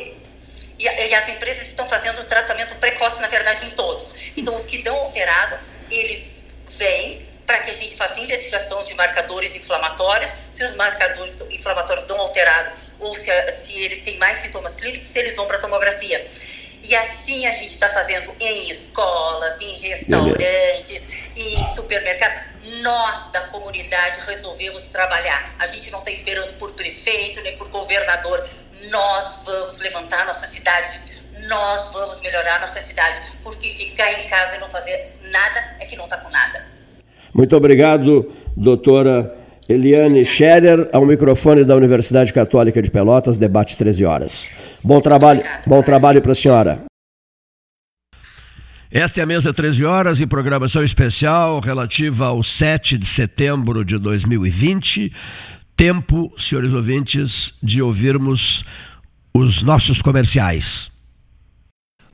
E, e, as empresas estão fazendo o tratamento precoce, na verdade, em todos. Então, os que dão alterado, eles vêm para que a gente faça investigação de marcadores inflamatórios, se os marcadores inflamatórios dão alterado ou se, se eles têm mais sintomas clínicos, se eles vão para tomografia. E assim a gente está fazendo em escolas, em restaurantes, em supermercados. Nós, da comunidade, resolvemos trabalhar. A gente não está esperando por prefeito nem por governador. Nós vamos levantar nossa cidade. Nós vamos melhorar nossa cidade. Porque ficar em casa e não fazer nada é que não está com nada. Muito obrigado, doutora Eliane Scherer, ao microfone da Universidade Católica de Pelotas, debate 13 horas. Bom trabalho, bom trabalho para a senhora. Esta é a mesa 13 horas em programação especial relativa ao 7 de setembro de 2020. Tempo, senhores ouvintes, de ouvirmos os nossos comerciais.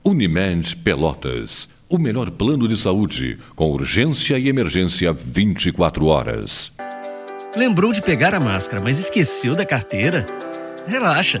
Unimed Pelotas, o melhor plano de saúde, com urgência e emergência 24 horas. Lembrou de pegar a máscara, mas esqueceu da carteira? Relaxa!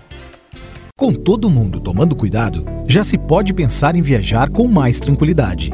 Com todo mundo tomando cuidado, já se pode pensar em viajar com mais tranquilidade.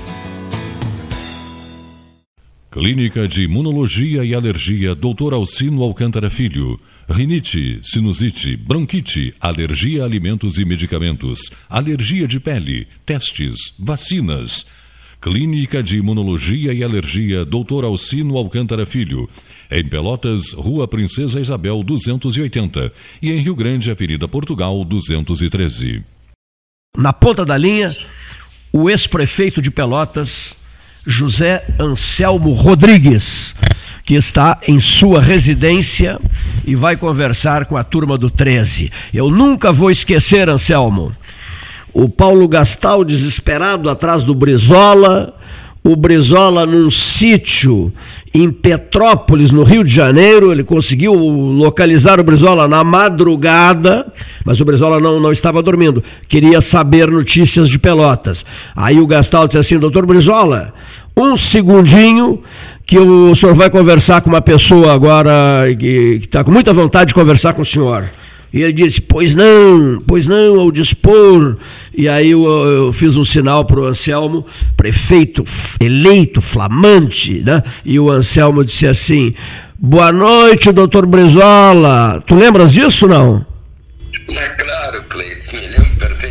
Clínica de Imunologia e Alergia Dr. Alcino Alcântara Filho. Rinite, sinusite, bronquite, alergia a alimentos e medicamentos, alergia de pele, testes, vacinas. Clínica de Imunologia e Alergia Dr. Alcino Alcântara Filho. Em Pelotas, Rua Princesa Isabel 280 e em Rio Grande, Avenida Portugal 213. Na ponta da linha, o ex-prefeito de Pelotas, José Anselmo Rodrigues, que está em sua residência e vai conversar com a turma do 13. Eu nunca vou esquecer, Anselmo, o Paulo Gastal desesperado atrás do Brizola, o Brizola num sítio em Petrópolis, no Rio de Janeiro, ele conseguiu localizar o Brizola na madrugada, mas o Brizola não, não estava dormindo, queria saber notícias de Pelotas. Aí o Gastal disse assim, doutor Brizola, um segundinho que o senhor vai conversar com uma pessoa agora que está com muita vontade de conversar com o senhor. E ele disse, pois não, pois não, ao dispor. E aí eu, eu fiz um sinal para o Anselmo, prefeito eleito, flamante, né? E o Anselmo disse assim, boa noite, doutor Brizola. Tu lembras disso, não? É claro, Cleiton, me lembro perfeitamente.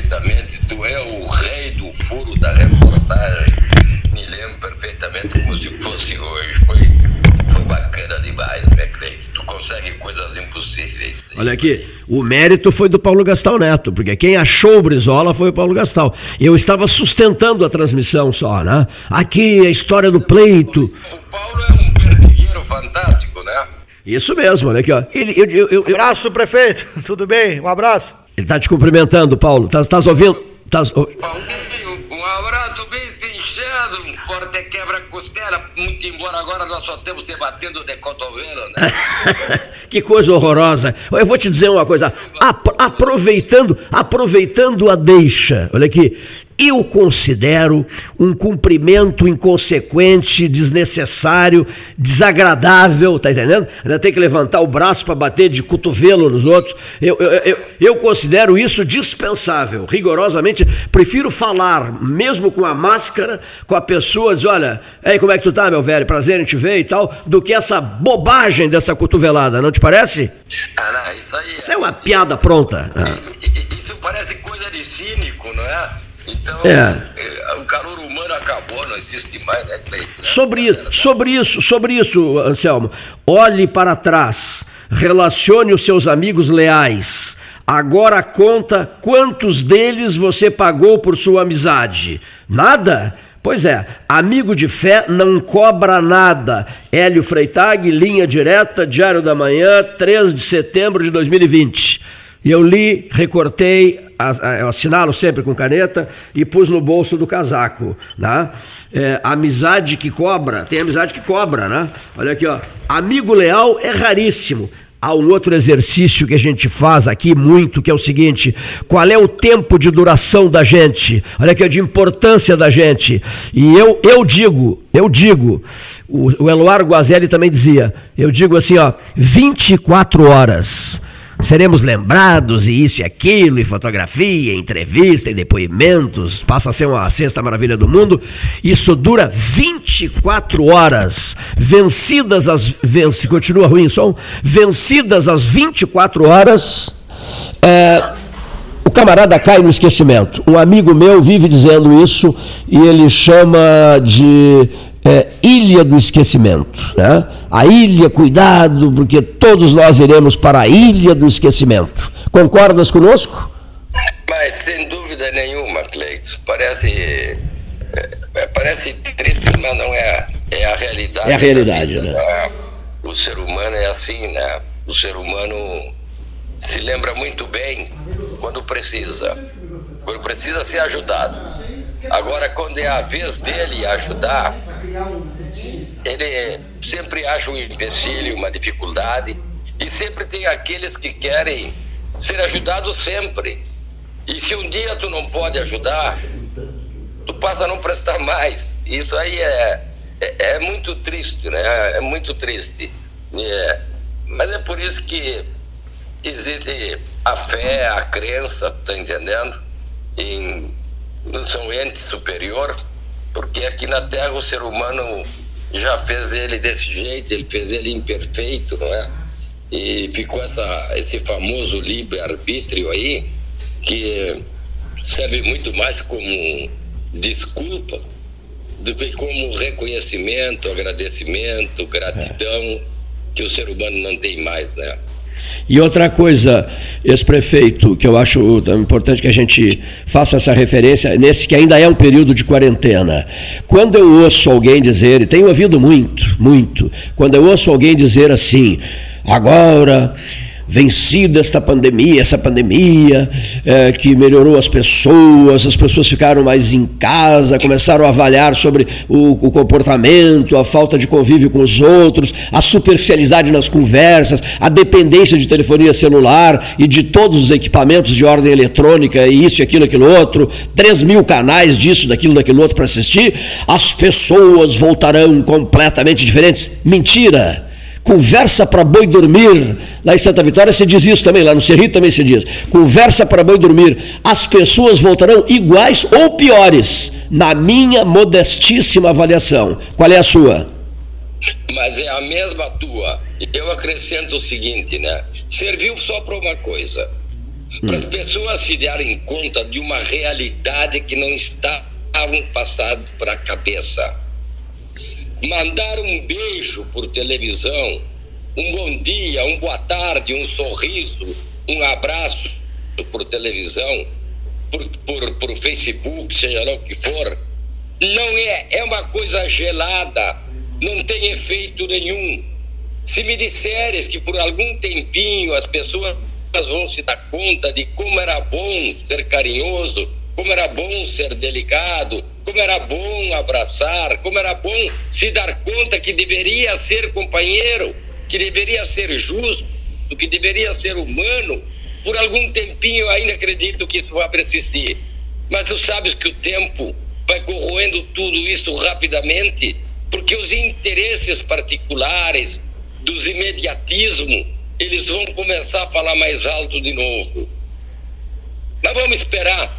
Olha aqui, o mérito foi do Paulo Gastal Neto, porque quem achou o Brizola foi o Paulo Gastal. Eu estava sustentando a transmissão só, né? Aqui a história do pleito. O Paulo é um perdigueiro fantástico, né? Isso mesmo, olha aqui, ó. Ele, eu, eu, eu, abraço, prefeito. Tudo bem? Um abraço. ele está te cumprimentando, Paulo. Estás tá ouvindo? Tás, oh, Paulinho, um abraço bem sincero, um forte quebra-costela, muito embora agora nós só temos se batendo de cotovelo, né? que coisa horrorosa. Eu vou te dizer uma coisa. Ap- aproveitando, aproveitando a deixa. Olha aqui. Eu considero um cumprimento inconsequente, desnecessário, desagradável, tá entendendo? Ainda tem que levantar o braço para bater de cotovelo nos outros. Eu, eu, eu, eu considero isso dispensável, rigorosamente. Prefiro falar, mesmo com a máscara, com a pessoa, dizer: olha, aí como é que tu tá, meu velho? Prazer em te ver e tal, do que essa bobagem dessa cotovelada, não te parece? Ah, não, isso aí. Isso é uma piada pronta. Ah. Isso parece Então, É. eh, o calor humano acabou, não existe mais, né, Cleiton? Sobre, isso- sobre isso, sobre isso, Anselmo. Olhe para trás, relacione os seus amigos leais. Agora conta quantos deles você pagou por sua amizade. Nada? Pois é, amigo de fé não cobra nada. Hélio Freitag, linha direta, Diário da Manhã, 3 de setembro de 2020. E eu li, recortei, eu assinalo sempre com caneta e pus no bolso do casaco. Né? É, amizade que cobra, tem amizade que cobra, né? Olha aqui, ó. Amigo leal é raríssimo. Há um outro exercício que a gente faz aqui muito, que é o seguinte: qual é o tempo de duração da gente? Olha aqui, de importância da gente. E eu, eu digo, eu digo, o, o Eloar Guazelli também dizia, eu digo assim, ó, 24 horas seremos lembrados e isso e aquilo, e fotografia, entrevista, e depoimentos, passa a ser uma sexta maravilha do mundo. Isso dura 24 horas, vencidas as. Vence, continua ruim o som? Vencidas as 24 horas. é, o camarada cai no esquecimento. Um amigo meu vive dizendo isso e ele chama de é, ilha do esquecimento. Né? A ilha, cuidado, porque todos nós iremos para a ilha do esquecimento. Concordas conosco? Mas sem dúvida nenhuma, Cleiton. Parece, é, parece triste, mas não é. É a realidade. É a realidade, né? né? O ser humano é assim, né? O ser humano se lembra muito bem quando precisa. Quando precisa ser ajudado. Agora, quando é a vez dele ajudar, ele sempre acha um empecilho, uma dificuldade, e sempre tem aqueles que querem ser ajudados sempre. E se um dia tu não pode ajudar, tu passa a não prestar mais. Isso aí é, é, é muito triste, né? É muito triste. É, mas é por isso que existe a fé, a crença, tá entendendo? Em são ente superior, porque aqui na Terra o ser humano já fez ele desse jeito, ele fez ele imperfeito, não é? E ficou essa, esse famoso livre-arbítrio aí, que serve muito mais como desculpa do que como reconhecimento, agradecimento, gratidão, é. que o ser humano não tem mais, né? E outra coisa, ex-prefeito, que eu acho importante que a gente faça essa referência, nesse que ainda é um período de quarentena. Quando eu ouço alguém dizer, e tenho ouvido muito, muito, quando eu ouço alguém dizer assim, agora vencida esta pandemia, essa pandemia é, que melhorou as pessoas, as pessoas ficaram mais em casa, começaram a avaliar sobre o, o comportamento, a falta de convívio com os outros, a superficialidade nas conversas, a dependência de telefonia celular e de todos os equipamentos de ordem eletrônica, e isso, aquilo, aquilo outro, 3 mil canais disso, daquilo, daquilo outro para assistir, as pessoas voltarão completamente diferentes. Mentira! Conversa para boi dormir. Lá em Santa Vitória se diz isso também, lá no Cerrito também se diz. Conversa para boi dormir. As pessoas voltarão iguais ou piores, na minha modestíssima avaliação. Qual é a sua? Mas é a mesma tua. Eu acrescento o seguinte, né? Serviu só para uma coisa. Para as hum. pessoas se darem conta de uma realidade que não estavam passando para a cabeça mandar um beijo por televisão, um bom dia, um boa tarde, um sorriso, um abraço por televisão, por, por, por Facebook, seja lá o que for, não é, é uma coisa gelada, não tem efeito nenhum. Se me disseres que por algum tempinho as pessoas vão se dar conta de como era bom ser carinhoso, como era bom ser delicado, como era bom abraçar, como era bom se dar conta que deveria ser companheiro, que deveria ser justo, que deveria ser humano. Por algum tempinho ainda acredito que isso vai persistir. Mas tu sabes que o tempo vai corroendo tudo isso rapidamente, porque os interesses particulares dos imediatismo, eles vão começar a falar mais alto de novo. Mas vamos esperar.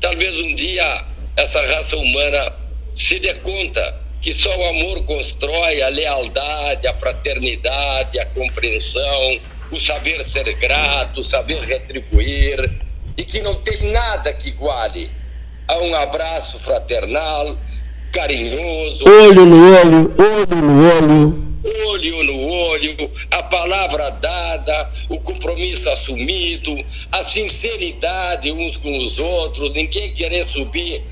Talvez um dia essa raça humana se dê conta que só o amor constrói a lealdade, a fraternidade, a compreensão, o saber ser grato, o saber retribuir, e que não tem nada que iguale a um abraço fraternal, carinhoso. Olho no olho, olho no olho olho no olho, a palavra dada, o compromisso assumido, a sinceridade uns com os outros, ninguém querer subir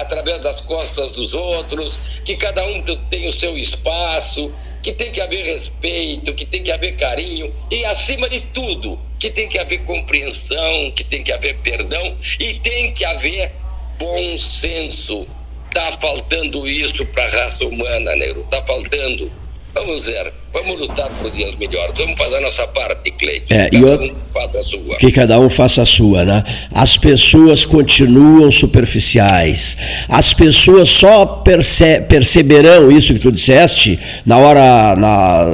através das costas dos outros, que cada um tem o seu espaço, que tem que haver respeito, que tem que haver carinho e, acima de tudo, que tem que haver compreensão, que tem que haver perdão e tem que haver bom senso. Está faltando isso para a raça humana, Negro. Está faltando. Vamos ver, vamos lutar por dias melhores. Vamos fazer a nossa parte, Cleiton. É, cada um faça a sua. Que cada um faça a sua, né? As pessoas continuam superficiais. As pessoas só perce perceberão isso que tu disseste na hora, na,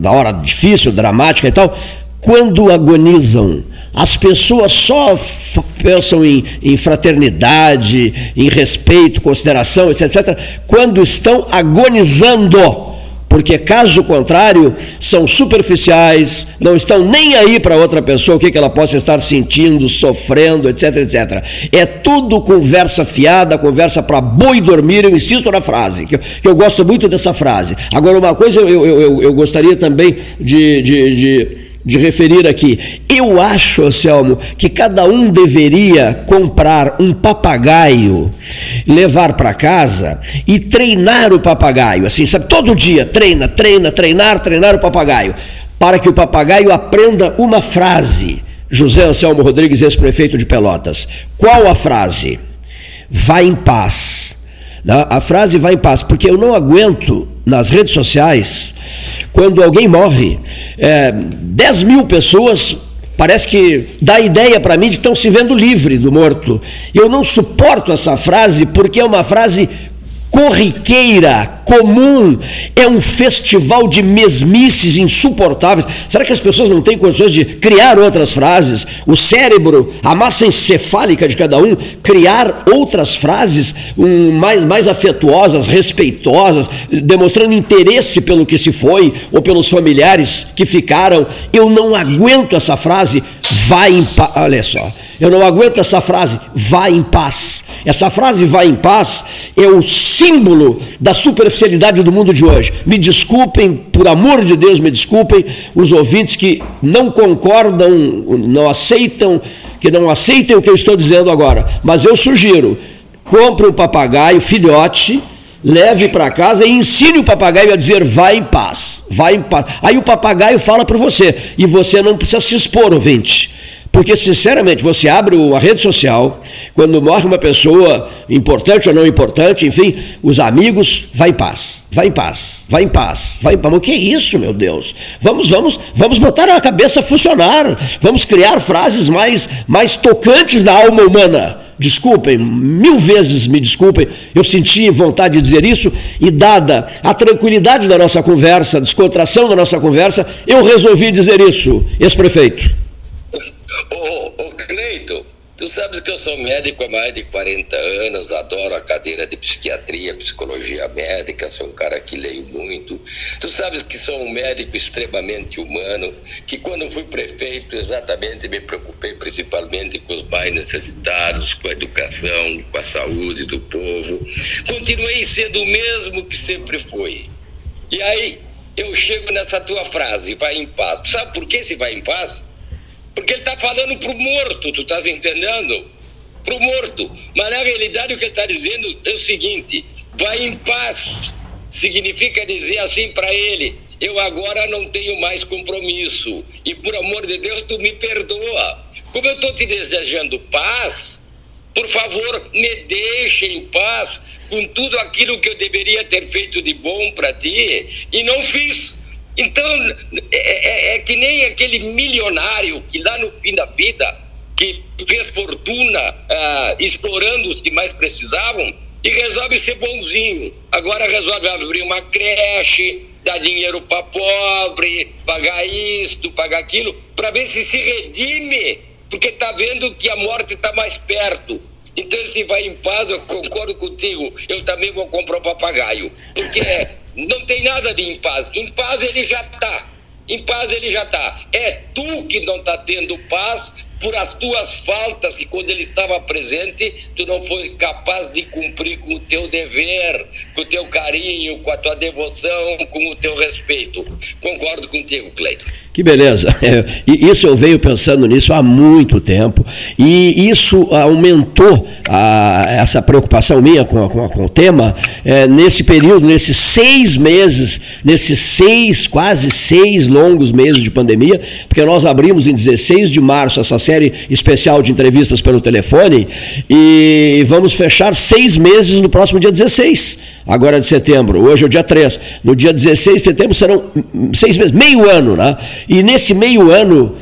na hora difícil, dramática e tal, quando agonizam. As pessoas só pensam em, em, fraternidade, em respeito, consideração, etc, etc, quando estão agonizando porque caso contrário, são superficiais, não estão nem aí para outra pessoa, o que, que ela possa estar sentindo, sofrendo, etc, etc. É tudo conversa fiada, conversa para boi dormir, eu insisto na frase, que eu, que eu gosto muito dessa frase. Agora, uma coisa eu, eu, eu, eu gostaria também de, de, de de referir aqui. Eu acho, Anselmo, que cada um deveria comprar um papagaio, levar para casa e treinar o papagaio. Assim, sabe? Todo dia, treina, treina, treinar, treinar o papagaio. Para que o papagaio aprenda uma frase. José Anselmo Rodrigues, ex-prefeito de Pelotas. Qual a frase? Vá em paz. A frase vai em paz, porque eu não aguento nas redes sociais quando alguém morre, é, 10 mil pessoas parece que dá ideia para mim de estão se vendo livre do morto. Eu não suporto essa frase porque é uma frase corriqueira, comum, é um festival de mesmices insuportáveis. Será que as pessoas não têm condições de criar outras frases? O cérebro, a massa encefálica de cada um, criar outras frases um, mais, mais afetuosas, respeitosas, demonstrando interesse pelo que se foi ou pelos familiares que ficaram. Eu não aguento essa frase, vai em paz. Olha só. Eu não aguento essa frase, vá em paz. Essa frase, vá em paz, é o símbolo da superficialidade do mundo de hoje. Me desculpem, por amor de Deus, me desculpem, os ouvintes que não concordam, não aceitam, que não aceitem o que eu estou dizendo agora. Mas eu sugiro: compre um papagaio, filhote, leve para casa e ensine o papagaio a dizer vá em paz, vá em paz. Aí o papagaio fala para você e você não precisa se expor, ouvinte. Porque, sinceramente, você abre a rede social, quando morre uma pessoa, importante ou não importante, enfim, os amigos, vai em paz, vai em paz, vai em paz, vai em paz. O que é isso, meu Deus? Vamos, vamos, vamos botar a cabeça a funcionar, vamos criar frases mais, mais tocantes na alma humana. Desculpem, mil vezes me desculpem, eu senti vontade de dizer isso, e dada a tranquilidade da nossa conversa, a descontração da nossa conversa, eu resolvi dizer isso, ex-prefeito. Ô, ô Cleito, tu sabes que eu sou médico há mais de 40 anos, adoro a cadeira de psiquiatria, psicologia médica, sou um cara que leio muito. Tu sabes que sou um médico extremamente humano, que quando fui prefeito exatamente me preocupei principalmente com os mais necessitados, com a educação, com a saúde do povo. Continuei sendo o mesmo que sempre fui. E aí eu chego nessa tua frase, vai em paz. Tu sabe por que se vai em paz? Porque ele está falando para o morto, tu estás entendendo? Para o morto. Mas na realidade o que ele está dizendo é o seguinte: vai em paz. Significa dizer assim para ele: eu agora não tenho mais compromisso. E por amor de Deus, tu me perdoa. Como eu estou te desejando paz, por favor, me deixe em paz com tudo aquilo que eu deveria ter feito de bom para ti e não fiz. Então, é, é, é, que nem aquele milionário que lá no fim da vida, que fez fortuna ah, explorando os que mais precisavam e resolve ser bonzinho. Agora resolve abrir uma creche, dar dinheiro para pobre, pagar isto, pagar aquilo, para ver se se redime, porque está vendo que a morte está mais perto. Então, se vai em paz, eu concordo contigo. Eu também vou comprar um papagaio. Porque não tem nada de em paz. Em paz ele já está. Em paz ele já está. É tu que não está tendo paz por as tuas faltas, que quando ele estava presente, tu não foi capaz de cumprir com o teu dever, com o teu carinho, com a tua devoção, com o teu respeito. Concordo contigo, Cleiton. Que beleza. É, isso eu venho pensando nisso há muito tempo e isso aumentou a, essa preocupação minha com, com, com o tema é, nesse período, nesses seis meses, nesses seis, quase seis longos meses de pandemia, porque nós abrimos em 16 de março essa série especial de entrevistas pelo telefone e vamos fechar seis meses no próximo dia 16, agora de setembro. Hoje é o dia 3. No dia 16 de setembro serão seis meses, meio ano, né? E nesse meio ano,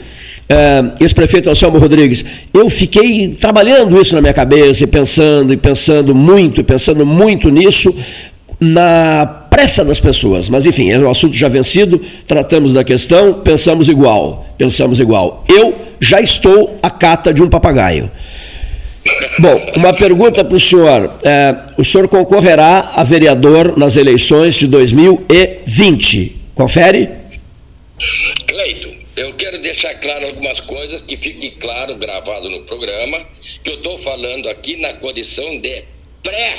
uh, ex-prefeito Anselmo Rodrigues, eu fiquei trabalhando isso na minha cabeça e pensando, e pensando muito, pensando muito nisso, na pressa das pessoas. Mas enfim, é um assunto já vencido, tratamos da questão, pensamos igual, pensamos igual. Eu já estou à cata de um papagaio. Bom, uma pergunta para o senhor. É, o senhor concorrerá a vereador nas eleições de 2020. Confere? Cleito, eu quero deixar claro algumas coisas que fique claro, gravado no programa, que eu estou falando aqui na condição de pré,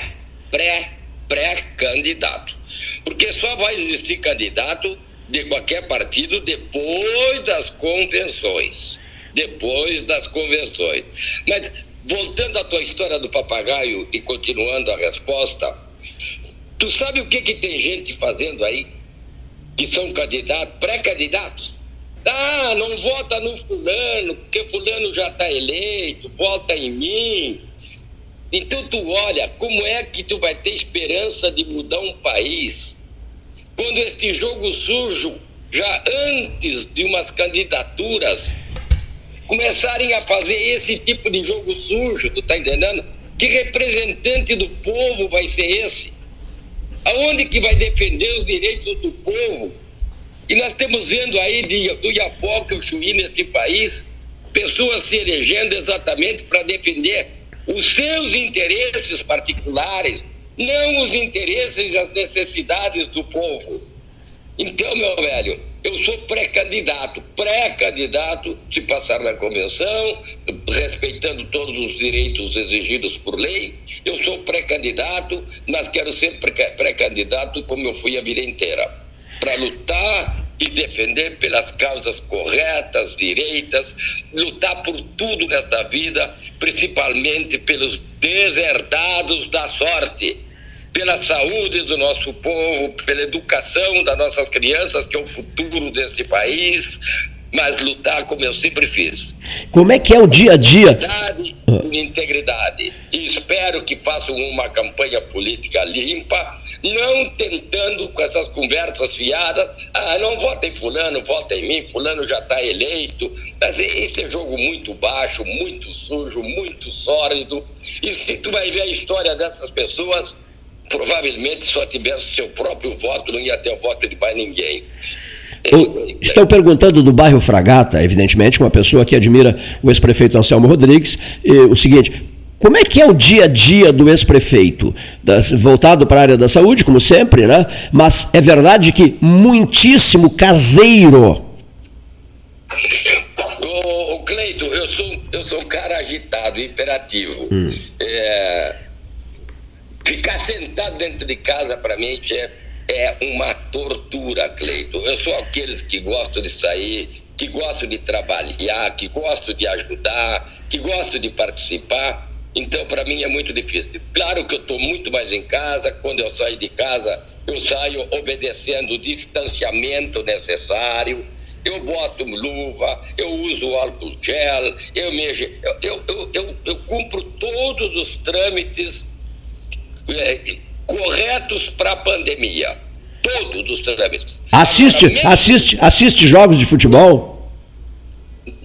pré, pré-candidato. Porque só vai existir candidato de qualquer partido depois das convenções. Depois das convenções. Mas voltando à tua história do papagaio e continuando a resposta, tu sabe o que, que tem gente fazendo aí? Que são candidatos, pré-candidatos? Ah, não vota no fulano, porque fulano já está eleito, vota em mim. Então tu olha, como é que tu vai ter esperança de mudar um país quando este jogo sujo, já antes de umas candidaturas, começarem a fazer esse tipo de jogo sujo, tu tá entendendo? Que representante do povo vai ser esse? Aonde que vai defender os direitos do povo? E nós estamos vendo aí de, do Iapoca, o Chuí neste país, pessoas se elegendo exatamente para defender os seus interesses particulares, não os interesses e as necessidades do povo. Então, meu velho, eu sou pré-candidato, pré-candidato de passar na convenção, respeitando todos os direitos exigidos por lei. Eu sou pré-candidato, mas quero ser pré-candidato como eu fui a vida inteira, para lutar e defender pelas causas corretas, direitas, lutar por tudo nesta vida, principalmente pelos deserdados da sorte pela saúde do nosso povo, pela educação das nossas crianças, que é o futuro desse país, mas lutar como eu sempre fiz. Como é que é o dia a dia? Com integridade. E espero que façam uma campanha política limpa, não tentando com essas conversas fiadas, ah, não votem fulano, votem em mim, fulano já está eleito. Mas esse é jogo muito baixo, muito sujo, muito sólido. E se tu vai ver a história dessas pessoas, provavelmente só tivesse seu próprio voto, não ia ter o voto de mais ninguém. Estão perguntando do bairro Fragata, evidentemente, uma pessoa que admira o ex-prefeito Anselmo Rodrigues, o seguinte: como é que é o dia a dia do ex-prefeito? Voltado para a área da saúde, como sempre, né? Mas é verdade que muitíssimo caseiro. Ô, Cleito, eu sou, eu sou um cara agitado, imperativo. Hum. É, Ficar sentado dentro de casa, para mim, é, é uma tortura, Cleito. Eu sou aqueles que gostam de sair, que gostam de trabalhar, que gostam de ajudar, que gostam de participar. Então, para mim é muito difícil. Claro que eu estou muito mais em casa. Quando eu saio de casa, eu saio obedecendo o distanciamento necessário. Eu boto luva, eu uso álcool gel, eu, me, eu, eu, eu, eu, eu cumpro todos os trâmites é, corretos para a pandemia. Todos os trâmites. Assiste, Agora, assiste, assiste jogos de futebol?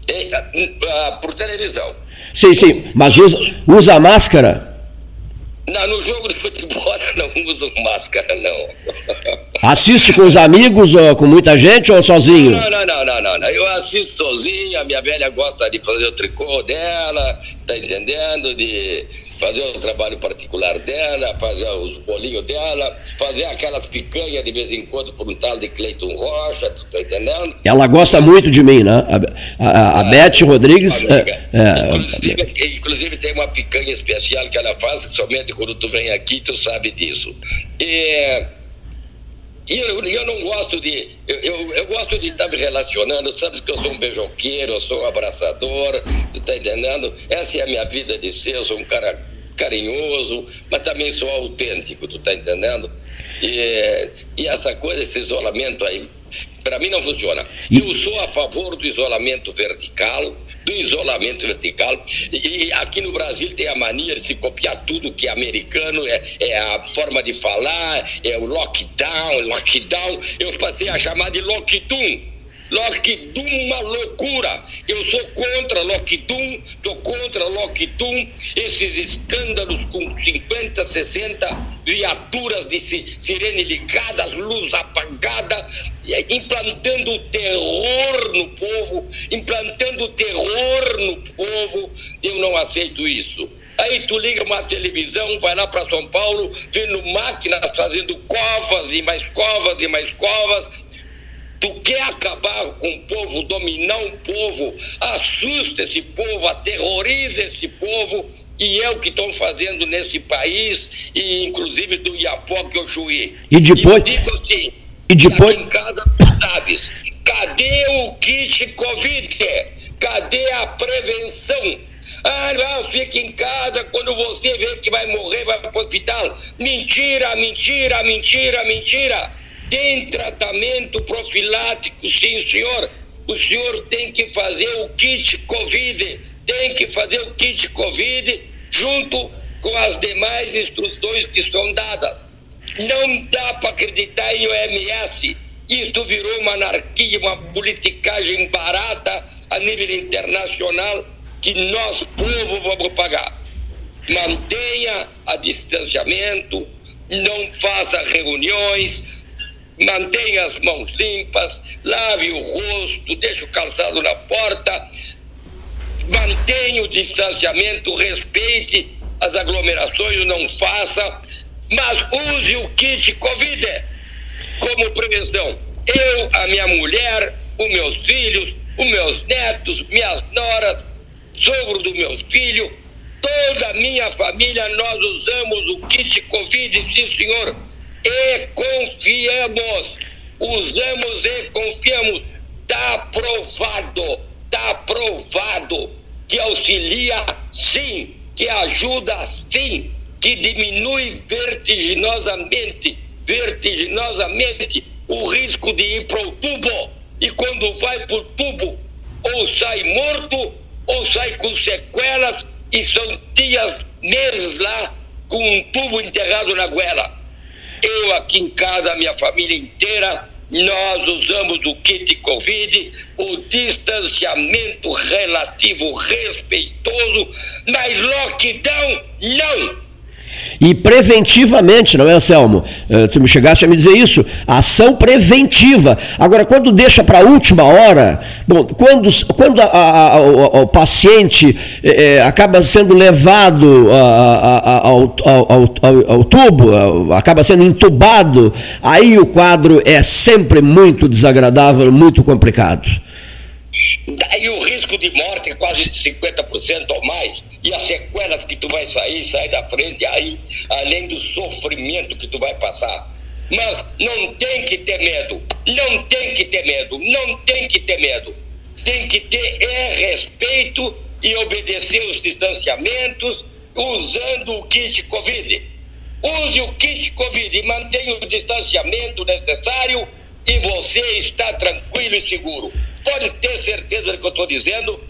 É, uh, por televisão. Sim, sim, mas usa, usa máscara? Não, no jogo de futebol não uso máscara, não. Assiste com os amigos ou com muita gente ou sozinho? Não, não, não, não, não, não. Eu assisto sozinho, a minha velha gosta de fazer o tricô dela, tá entendendo? De fazer o trabalho particular dela, fazer os bolinhos dela, fazer aquelas picanhas de vez em quando por um tal de Cleiton Rocha, tu tá entendendo? Ela gosta muito de mim, né? A, a, a é, Beth Rodrigues. É, é, inclusive, inclusive, tem uma picanha especial que ela faz, somente quando tu vem aqui, tu sabe disso. E. E eu, eu, não gosto de. Eu, eu, eu, gosto de estar me relacionando. Sabes que eu sou um beijoqueiro, eu sou um abraçador, tu tá entendendo? Essa é a minha vida de ser, eu sou um cara carinhoso, mas também sou autêntico, tu tá entendendo? E, e essa coisa, esse isolamento aí, para mim não funciona. Eu sou a favor do isolamento vertical, do isolamento vertical, e aqui no Brasil tem a mania de se copiar tudo que é americano, é, é a forma de falar, é o lockdown, lockdown, eu passei a chamar de lockdown Lockdown, uma loucura. Eu sou contra Lockdown, estou contra Lockdown, esses escândalos com 50, 60 viaturas de sirene ligadas, luz apagada, implantando terror no povo, implantando terror no povo. Eu não aceito isso. Aí tu liga uma televisão, vai lá para São Paulo, vendo máquinas fazendo covas e mais covas e mais covas. Tu quer acabar com o povo, dominar o povo, assusta esse povo, aterroriza esse povo, e é o que estão fazendo nesse país, e inclusive do Iapoque ao Chuí. E depois. E eu digo assim, e depois... em casa, sabes, cadê o kit Covid? Cadê a prevenção? Ah, não, fica em casa quando você vê que vai morrer, vai para o hospital. Mentira, mentira, mentira, mentira. Tem tratamento profilático, sim, senhor. O senhor tem que fazer o kit Covid. Tem que fazer o kit Covid junto com as demais instruções que são dadas. Não dá para acreditar em OMS. Isso virou uma anarquia, uma politicagem barata a nível internacional que nós, povo, vamos pagar. Mantenha a distanciamento, não faça reuniões, mantenha as mãos limpas, lave o rosto, deixe o calçado na porta, mantenha o distanciamento, respeite as aglomerações, não faça, mas use o kit Covid como prevenção. Eu, a minha mulher, os meus filhos, os meus netos, minhas noras, sogro do meu filho, toda a minha família, nós usamos o kit Covid, sim senhor, e confiamos, usamos e confiamos, está aprovado, está aprovado. Que auxilia sim, que ajuda sim, que diminui vertiginosamente, vertiginosamente o risco de ir para o tubo. E quando vai para o tubo, ou sai morto ou sai com sequelas. E são dias, meses lá com um tubo enterrado na goela. Eu aqui em casa, minha família inteira, nós usamos o kit Covid, o distanciamento relativo respeitoso, mas lockdown não! E preventivamente, não é, Anselmo? Uh, tu me chegaste a me dizer isso. Ação preventiva. Agora, quando deixa para a última hora, bom, quando, quando a, a, a, o, o, paciente eh, acaba sendo levado ao, ao, ao, tubo, acaba sendo entubado, aí o quadro é sempre muito desagradável, muito complicado. Daí o risco de morte é quase de 50% ou mais. E as sequelas que tu vai sair, sair da frente, aí, além do sofrimento que tu vai passar. Mas não tem que ter medo. Não tem que ter medo. Não tem que ter medo. Tem que ter é respeito e obedecer os distanciamentos usando o kit Covid. Use o kit Covid e mantenha o distanciamento necessário e você está tranquilo e seguro. Pode ter certeza do que eu estou dizendo.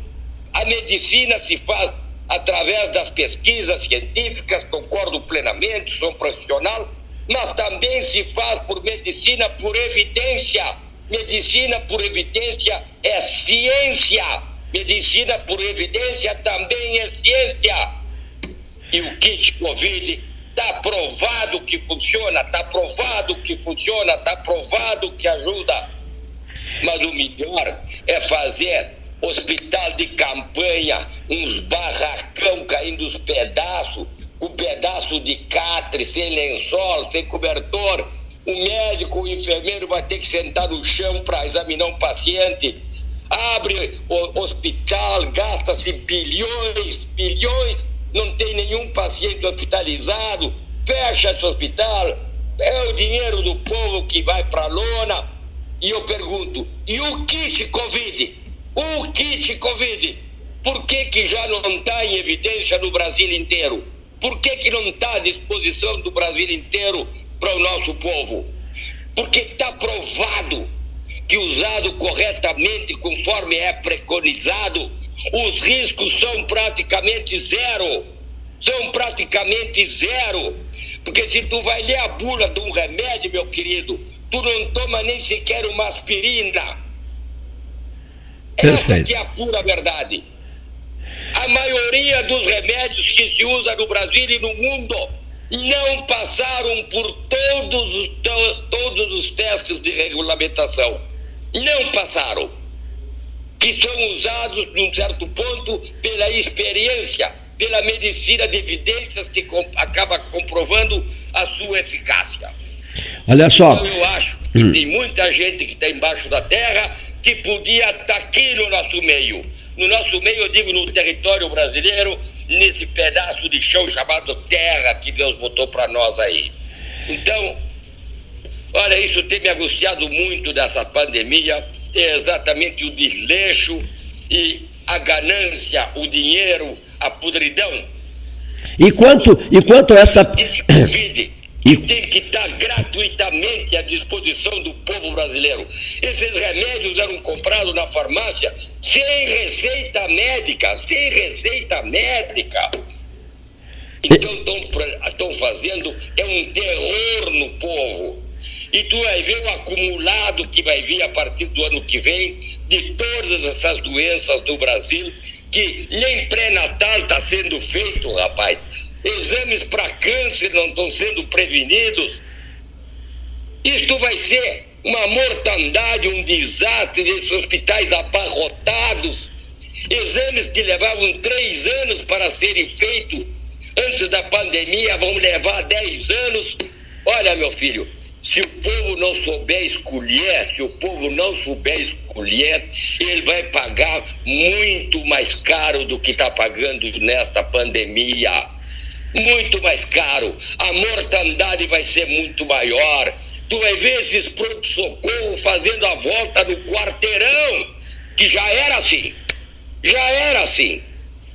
A medicina se faz através das pesquisas científicas, concordo plenamente, sou um profissional, mas também se faz por medicina por evidência. Medicina por evidência é ciência. Medicina por evidência também é ciência. E o kit Covid está provado que funciona, está provado que funciona, está provado que ajuda. Mas o melhor é fazer hospital de campanha, uns barracão caindo os pedaços, um pedaço de catre, sem lençol, sem cobertor. O médico, o enfermeiro vai ter que sentar no chão para examinar um paciente. Abre o hospital, gasta-se bilhões, bilhões, não tem nenhum paciente hospitalizado, fecha esse hospital, é o dinheiro do povo que vai para a lona e eu pergunto, e o kit Covid? O kit Covid, por que, que já não está em evidência no Brasil inteiro? Por que, que não está à disposição do Brasil inteiro para o nosso povo? Porque está provado que usado corretamente, conforme é preconizado, os riscos são praticamente zero. São praticamente zero. Porque se tu vai ler a bula de um remédio, meu querido, tu não toma nem sequer uma aspirina. Essa aqui é a pura verdade. A maioria dos remédios que se usa no Brasil e no mundo não passaram por todos os, todos os testes de regulamentação. Não passaram. Que são usados, num certo ponto, pela experiência, pela medicina de evidências que com, acaba comprovando a sua eficácia. Olha só. Então eu acho que hum. tem muita gente que está embaixo da terra que podia estar tá aqui no nosso meio. No nosso meio, eu digo no território brasileiro, nesse pedaço de chão chamado terra que Deus botou para nós aí. Então, olha, isso tem me angustiado muito dessa pandemia, é exatamente o desleixo e a ganância, o dinheiro, a podridão. E quanto, e quanto essa. Covid, e tem que estar gratuitamente à disposição do povo brasileiro. Esses remédios eram comprados na farmácia sem receita médica, sem receita médica. Então estão fazendo é um terror no povo. E tu vai ver o acumulado que vai vir a partir do ano que vem de todas essas doenças do Brasil, que nem pré-natal está sendo feito, rapaz. Exames para câncer não estão sendo prevenidos. Isto vai ser uma mortandade, um desastre, esses hospitais abarrotados. Exames que levavam três anos para serem feitos antes da pandemia vão levar dez anos. Olha, meu filho, se o povo não souber escolher, se o povo não souber escolher, ele vai pagar muito mais caro do que está pagando nesta pandemia. Muito mais caro. A mortandade vai ser muito maior. Tu vai ver esses pronto-socorro fazendo a volta no quarteirão, que já era assim. Já era assim.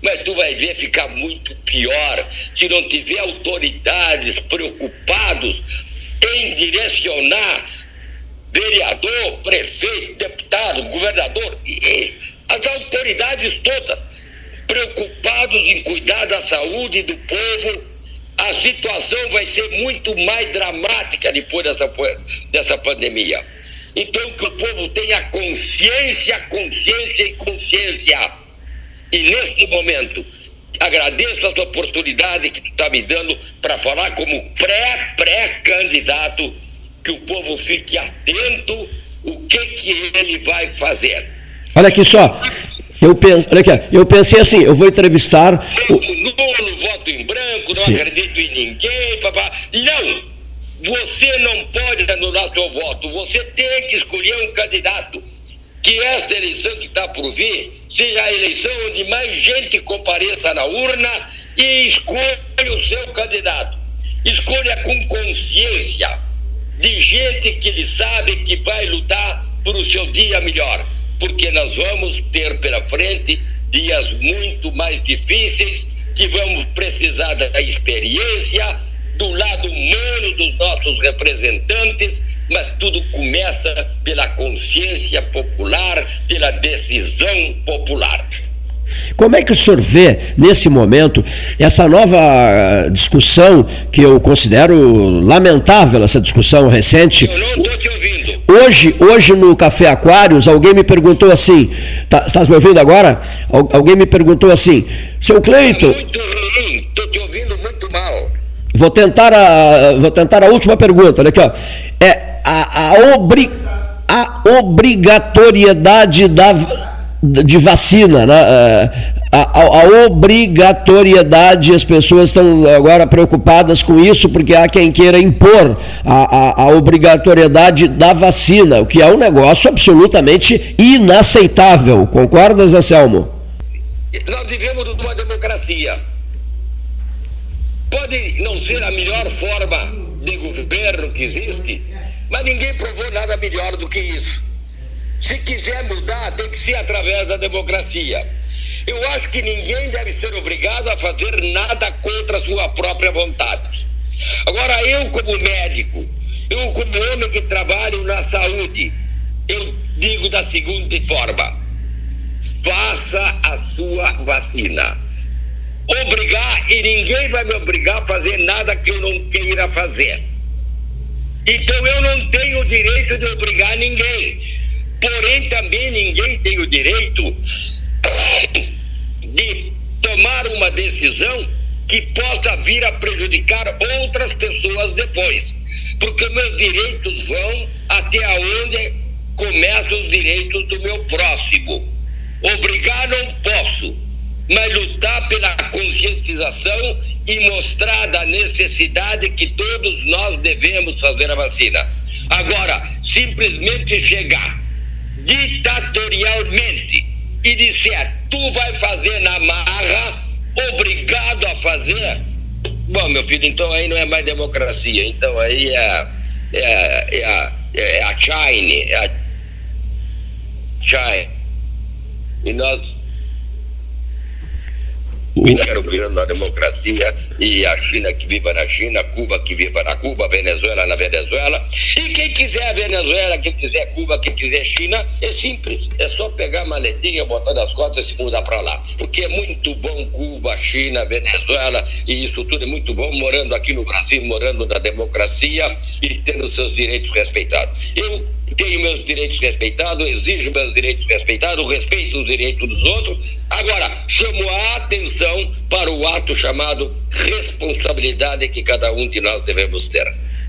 Mas tu vai ver ficar muito pior se não tiver autoridades preocupados em direcionar vereador, prefeito, deputado, governador e as autoridades todas preocupados em cuidar da saúde do povo, a situação vai ser muito mais dramática depois dessa, dessa pandemia. Então que o povo tenha consciência, consciência e consciência. E neste momento, agradeço as oportunidades que tu está me dando para falar como pré-pré-candidato, que o povo fique atento o que, que ele vai fazer. Olha aqui só, eu, penso, olha aqui, eu pensei assim, eu vou entrevistar. Voto nulo, voto em branco, não Sim. acredito em ninguém, papá. Não! Você não pode anular seu voto, você tem que escolher um candidato que esta eleição que está por vir seja a eleição onde mais gente compareça na urna e escolha o seu candidato. Escolha com consciência de gente que ele sabe que vai lutar por o seu dia melhor, porque nós vamos ter pela frente dias muito mais difíceis que vamos precisar da experiência, do lado humano dos nossos representantes mas tudo começa pela consciência popular, pela decisão popular. Como é que o senhor vê, nesse momento, essa nova ah, discussão, que eu considero lamentável, essa discussão recente? Eu não estou te ouvindo. Hoje, hoje no Café Aquários, alguém me perguntou assim, tá, estás me ouvindo agora? Alguém me perguntou assim, seu Cleito... Tá muito ruim, estou te ouvindo. Vou tentar a, vou tentar a última pergunta, olha aqui, ó. É, a, a, obri, a obrigatoriedade da, de vacina, né? É, a, a, obrigatoriedade, as pessoas estão agora preocupadas com isso, porque há quem queira impor a, a, a obrigatoriedade da vacina, o que é um negócio absolutamente inaceitável. Concordas, Anselmo? Nós vivemos numa democracia. Pode não ser a melhor forma de governo que existe, mas ninguém provou nada melhor do que isso. Se quiser mudar, tem que ser através da democracia. Eu acho que ninguém deve ser obrigado a fazer nada contra a sua própria vontade. Agora, eu, como médico, eu, como homem que trabalho na saúde, eu digo da seguinte forma: faça a sua vacina. Obrigar, e ninguém vai me obrigar a fazer nada que eu não queira fazer. Então eu não tenho o direito de obrigar ninguém. Porém, também ninguém tem o direito de tomar uma decisão que possa vir a prejudicar outras pessoas depois. Porque meus direitos vão até onde começam os direitos do meu próximo. Obrigar não posso, mas lutar pela consciência população e mostrada a necessidade que todos nós devemos fazer a vacina. Agora, simplesmente chegar ditatorialmente e disser tu vai fazer na marra, obrigado a fazer. Bom, meu filho, então aí não é mais democracia, então aí é, é, é, a, é a China, é a China. E nós quero virando a democracia e a China que viva na China, Cuba que viva na Cuba, Venezuela na Venezuela. E quem quiser a Venezuela, quem quiser Cuba, quem quiser China, é simples. É só pegar a maletinha, botar nas costas e se mudar para lá. Porque é muito bom Cuba, China, Venezuela e isso tudo é muito bom morando aqui no Brasil, morando na democracia e tendo seus direitos respeitados. Eu tenho meus direitos respeitados, exijo meus direitos respeitados, respeito os direitos dos outros. Agora, chamo a atenção para o ato chamado responsabilidade que cada um de nós devemos ter.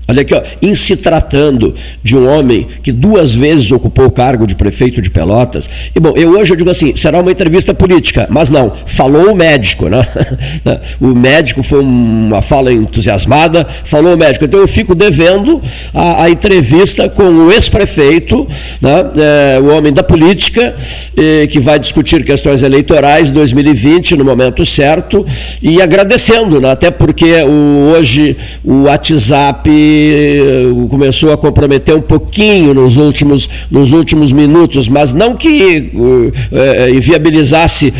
Olha aqui, ó, em se tratando de um homem que duas vezes ocupou o cargo de prefeito de Pelotas, e bom, eu hoje eu digo assim, será uma entrevista política, mas não, falou o médico, né? O médico foi uma fala entusiasmada, falou o médico, então eu fico devendo a, a entrevista com o ex-prefeito, né? É, o homem da política, eh, que vai discutir questões eleitorais 2020 no momento certo, e agradecendo, né? até porque o, hoje o WhatsApp começou a comprometer um pouquinho nos últimos, nos últimos minutos, mas não que uh, inviabilizasse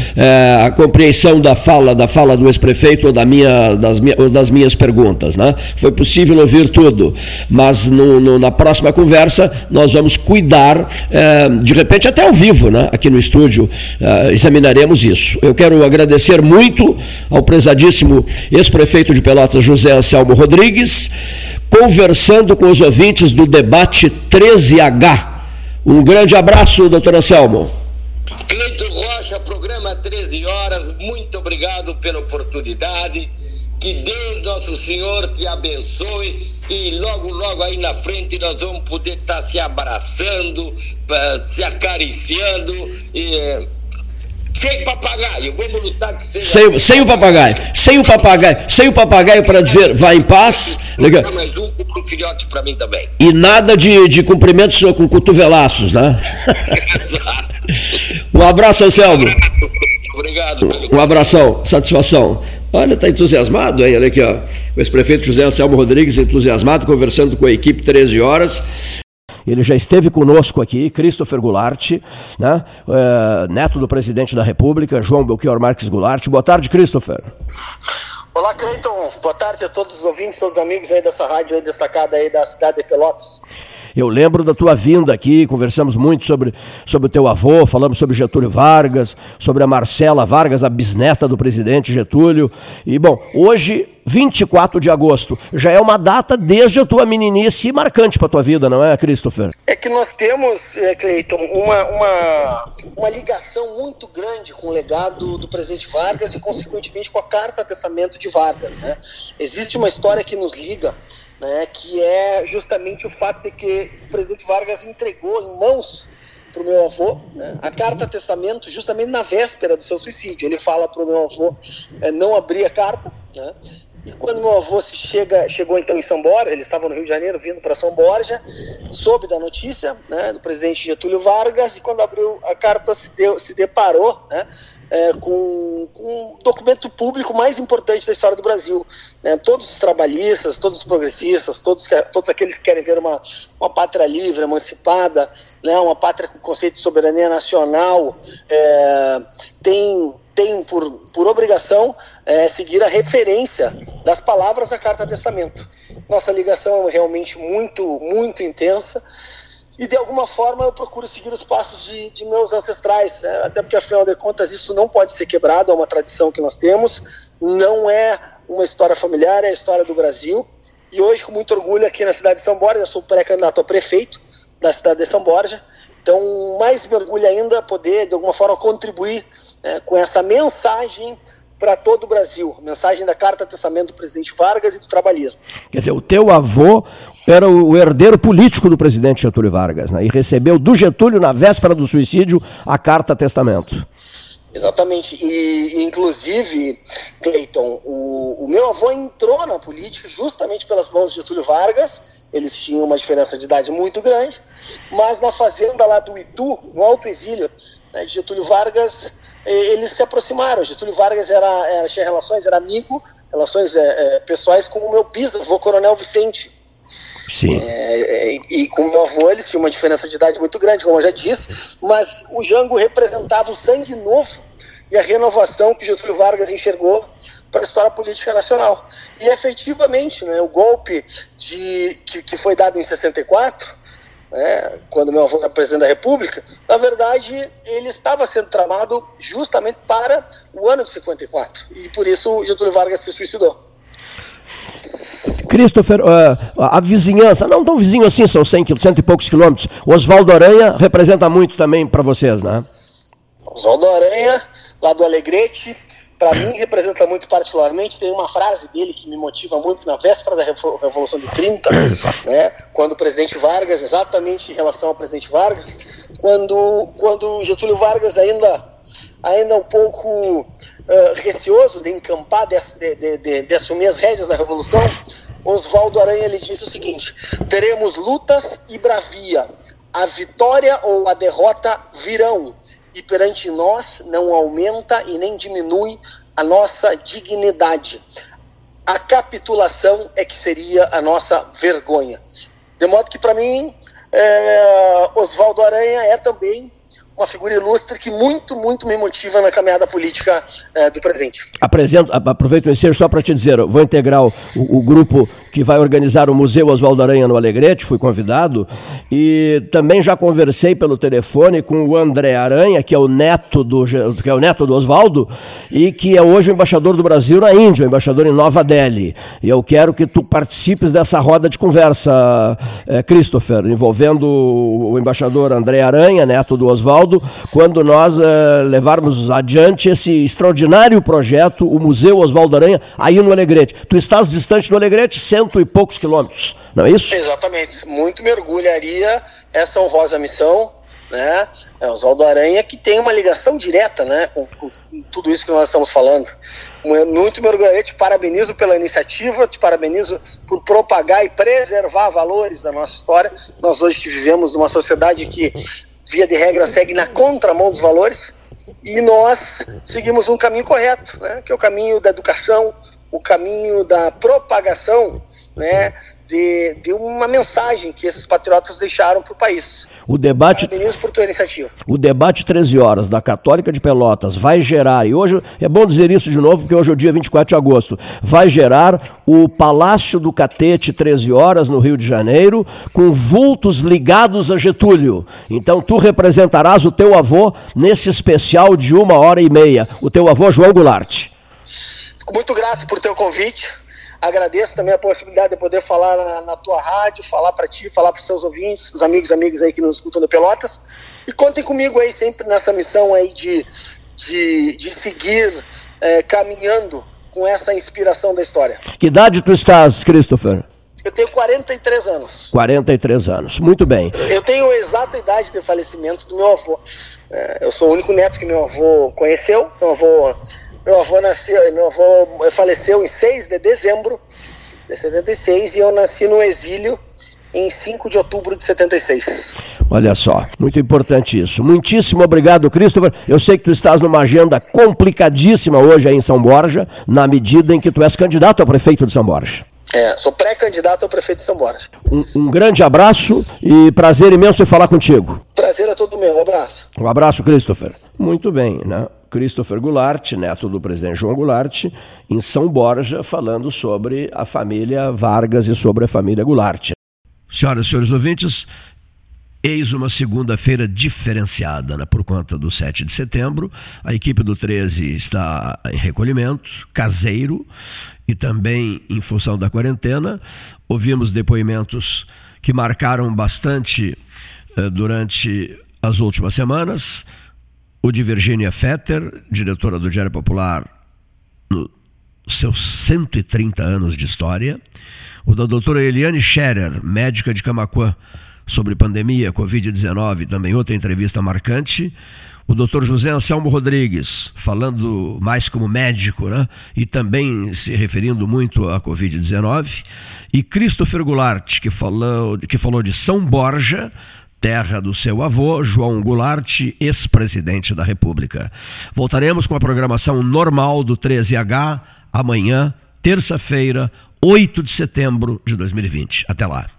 a compreensão da fala, da fala do ex-prefeito ou, da minha, das, ou das minhas perguntas. Né? Foi possível ouvir tudo, mas no, no, na próxima conversa nós vamos cuidar, de repente até ao vivo, né? aqui no estúdio, examinaremos isso. Eu quero agradecer muito ao prezadíssimo ex-prefeito de Pelotas, José Anselmo Rodrigues, conversando com os ouvintes do debate 13H. Um grande abraço, doutor Anselmo. Cleiton Rocha, programa 13 horas, muito obrigado pela oportunidade. Que Deus Nosso Senhor te abençoe e logo, logo aí na frente nós vamos poder estar se abraçando, eh, se acariciando e sem papagaio, vamos lutar que seja. Sem, sem o papagaio, sem o papagaio, sem o papagaio para dizer vá em paz. Legal. Mais um, filhote para mim também. E nada de, de cumprimentos com cotovelaços, né? Um abraço, Anselmo. Obrigado. Um abração, satisfação. Olha, está entusiasmado, hein? Olha aqui, ó. O ex-prefeito José Anselmo Rodrigues entusiasmado, conversando com a equipe 13 horas. Ele já esteve conosco aqui, Christopher Goulart, né? É, neto do presidente da República, João Belchior Marques Goulart. Boa tarde, Christopher. Olá, Cleiton. Boa tarde a todos os ouvintes, todos os amigos aí dessa rádio aí destacada aí da cidade de Pelotas. Eu lembro da tua vinda aqui, conversamos muito sobre, sobre o teu avô, falamos sobre Getúlio Vargas, sobre a Marcela Vargas, a bisneta do presidente Getúlio. E, bom, hoje 24 de agosto. Já é uma data desde a tua meninice marcante para tua vida, não é, Christopher? É que nós temos, é, Cleiton, uma, uma, uma ligação muito grande com o legado do presidente Vargas e, consequentemente, com a carta testamento de Vargas. Né? Existe uma história que nos liga né, que é justamente o fato de que o presidente Vargas entregou em mãos para o meu avô né, a carta testamento justamente na véspera do seu suicídio. Ele fala para o meu avô é, não abrir a carta. Né, e quando meu avô se chega, chegou então em São Borja, ele estava no Rio de Janeiro vindo para São Borja, soube da notícia né, do presidente Getúlio Vargas e quando abriu a carta se, deu, se deparou né, é, com, com o documento público mais importante da história do Brasil. Né? Todos os trabalhistas, todos os progressistas, todos, todos aqueles que querem ver uma, uma pátria livre, emancipada, né? uma pátria com conceito de soberania nacional, é, tem, tem por, por obrigação é, seguir a referência das palavras da Carta Testamento. Nossa ligação é realmente muito, muito intensa e de alguma forma eu procuro seguir os passos de, de meus ancestrais, né? até porque afinal de contas isso não pode ser quebrado, é uma tradição que nós temos, não é uma história familiar, é a história do Brasil. E hoje, com muito orgulho, aqui na cidade de São Borja, eu sou pré-candidato a prefeito da cidade de São Borja, então mais me orgulho ainda poder, de alguma forma, contribuir né, com essa mensagem para todo o Brasil, mensagem da Carta Testamento do presidente Vargas e do trabalhismo. Quer dizer, o teu avô era o herdeiro político do presidente Getúlio Vargas, né? e recebeu do Getúlio, na véspera do suicídio, a Carta Testamento. Exatamente. E, inclusive, Cleiton, o, o, meu avô entrou na política justamente pelas mãos de Getúlio Vargas. Eles tinham uma diferença de idade muito grande, mas na fazenda lá do Itu, no Alto Exílio, né, de Getúlio Vargas, eles se aproximaram. Getúlio Vargas era, era tinha relações, era amigo, relações é, é, pessoais com o meu bisavô, Coronel Vicente. Sim. É, é, e com meu avô eles tinham uma diferença de idade muito grande, como eu já disse, mas o Jango representava o sangue novo e a renovação que Getúlio Vargas enxergou para a história política nacional. E efetivamente, né, o golpe de, que, que foi dado em 64, né, quando meu avô era presidente da República, na verdade ele estava sendo tramado justamente para o ano de 54. E por isso Getúlio Vargas se suicidou. Christopher, uh, a vizinhança, não tão vizinho assim, são 100, cento e poucos quilômetros. Oswaldo Aranha representa muito também para vocês, né? Oswaldo Aranha, lá do Alegrete, para mim representa muito particularmente. Tem uma frase dele que me motiva muito na véspera da Revolução de 30, né, quando o presidente Vargas, exatamente em relação ao presidente Vargas, quando, quando Getúlio Vargas ainda, ainda um pouco uh, receoso de encampar, de, de, de, de, assumir as rédeas da Revolução, Oswaldo Aranha ele disse o seguinte: teremos lutas e bravia, a vitória ou a derrota virão, e perante nós não aumenta e nem diminui a nossa dignidade. A capitulação é que seria a nossa vergonha. De modo que, para mim, é, Oswaldo Aranha é também uma figura ilustre que muito, muito me motiva na caminhada política é, do presente. Apresento, aproveito o ensejo só para te dizer, vou integrar o, o, grupo que vai organizar o Museu Oswaldo Aranha no Alegrete, fui convidado, e também já conversei pelo telefone com o André Aranha, que é o neto do, que é o neto do Oswaldo, e que é hoje o embaixador do Brasil na Índia, o embaixador em Nova Delhi. E eu quero que tu participes dessa roda de conversa, é, Christopher, envolvendo o embaixador André Aranha, neto do Oswaldo, quando nós uh, levarmos adiante esse extraordinário projeto, o Museu Oswaldo Aranha, aí no Alegrete. Tu estás distante do Alegrete, cento e poucos quilômetros, não é isso? Exatamente. Muito me orgulharia essa honrosa missão, né? É Oswaldo Aranha que tem uma ligação direta, né, com, com, tudo isso que nós estamos falando. Muito me orgulharia, te parabenizo pela iniciativa, te parabenizo por propagar e preservar valores da nossa história. Nós hoje que vivemos numa sociedade que via de regra, segue na contramão dos valores e nós seguimos um caminho correto, né, que é o caminho da educação, o caminho da propagação né, de, de uma mensagem que esses patriotas deixaram para o país. O debate. Por tua iniciativa. O debate 13 horas da Católica de Pelotas vai gerar, e hoje é bom dizer isso de novo, porque hoje é o dia 24 de agosto, vai gerar o Palácio do Catete 13 horas no Rio de Janeiro, com vultos ligados a Getúlio. Então tu representarás o teu avô nesse especial de uma hora e meia, o teu avô João Goulart. Fico muito grato por teu convite Agradeço também a possibilidade de poder falar na, na tua rádio, falar para ti, falar para os seus ouvintes, os amigos e amigas aí que nos escutam de Pelotas. E contem comigo aí sempre nessa missão aí de, de, de seguir é, caminhando com essa inspiração da história. Que idade tu estás, Christopher? Eu tenho 43 anos. 43 anos, muito bem. Eu tenho a exata idade de falecimento do meu avô. É, eu sou o único neto que meu avô conheceu. Meu avô meu avô nasceu, meu avô faleceu em 6 de dezembro de 76 e eu nasci no exílio em 5 de outubro de 76. Olha só, muito importante isso. Muitíssimo obrigado, Christopher. Eu sei que tu estás numa agenda complicadíssima hoje aí em São Borja, na medida em que tu és candidato a prefeito de São Borja. É, sou pré-candidato ao prefeito de São Borja. Um, um, grande abraço e prazer imenso em falar contigo. Prazer é todo meu, um abraço. Um abraço, Christopher. Muito bem, né? Christopher Goulart, neto do presidente João Goulart, em São Borja, falando sobre a família Vargas e sobre a família Goulart. Senhoras e senhores ouvintes, eis uma segunda-feira diferenciada, né? por conta do 7 de setembro. A equipe do 13 está em recolhimento, caseiro, e também em função da quarentena. Ouvimos depoimentos que marcaram bastante eh, durante as últimas semanas o de Virginia Fetter, diretora do Diário Popular, nos seus 130 anos de história, o da doutora Eliane Scherer, médica de Camacuã, sobre pandemia, Covid-19, também outra entrevista marcante. O doutor José Anselmo Rodrigues, falando mais como médico, né? E também se referindo muito à Covid-19. E Christopher Goulart, que falou, que falou de São Borja, terra do seu avô, João Goulart, ex-presidente da República. Voltaremos com a programação normal do 13H amanhã, terça-feira, 8 de setembro de 2020. Até lá.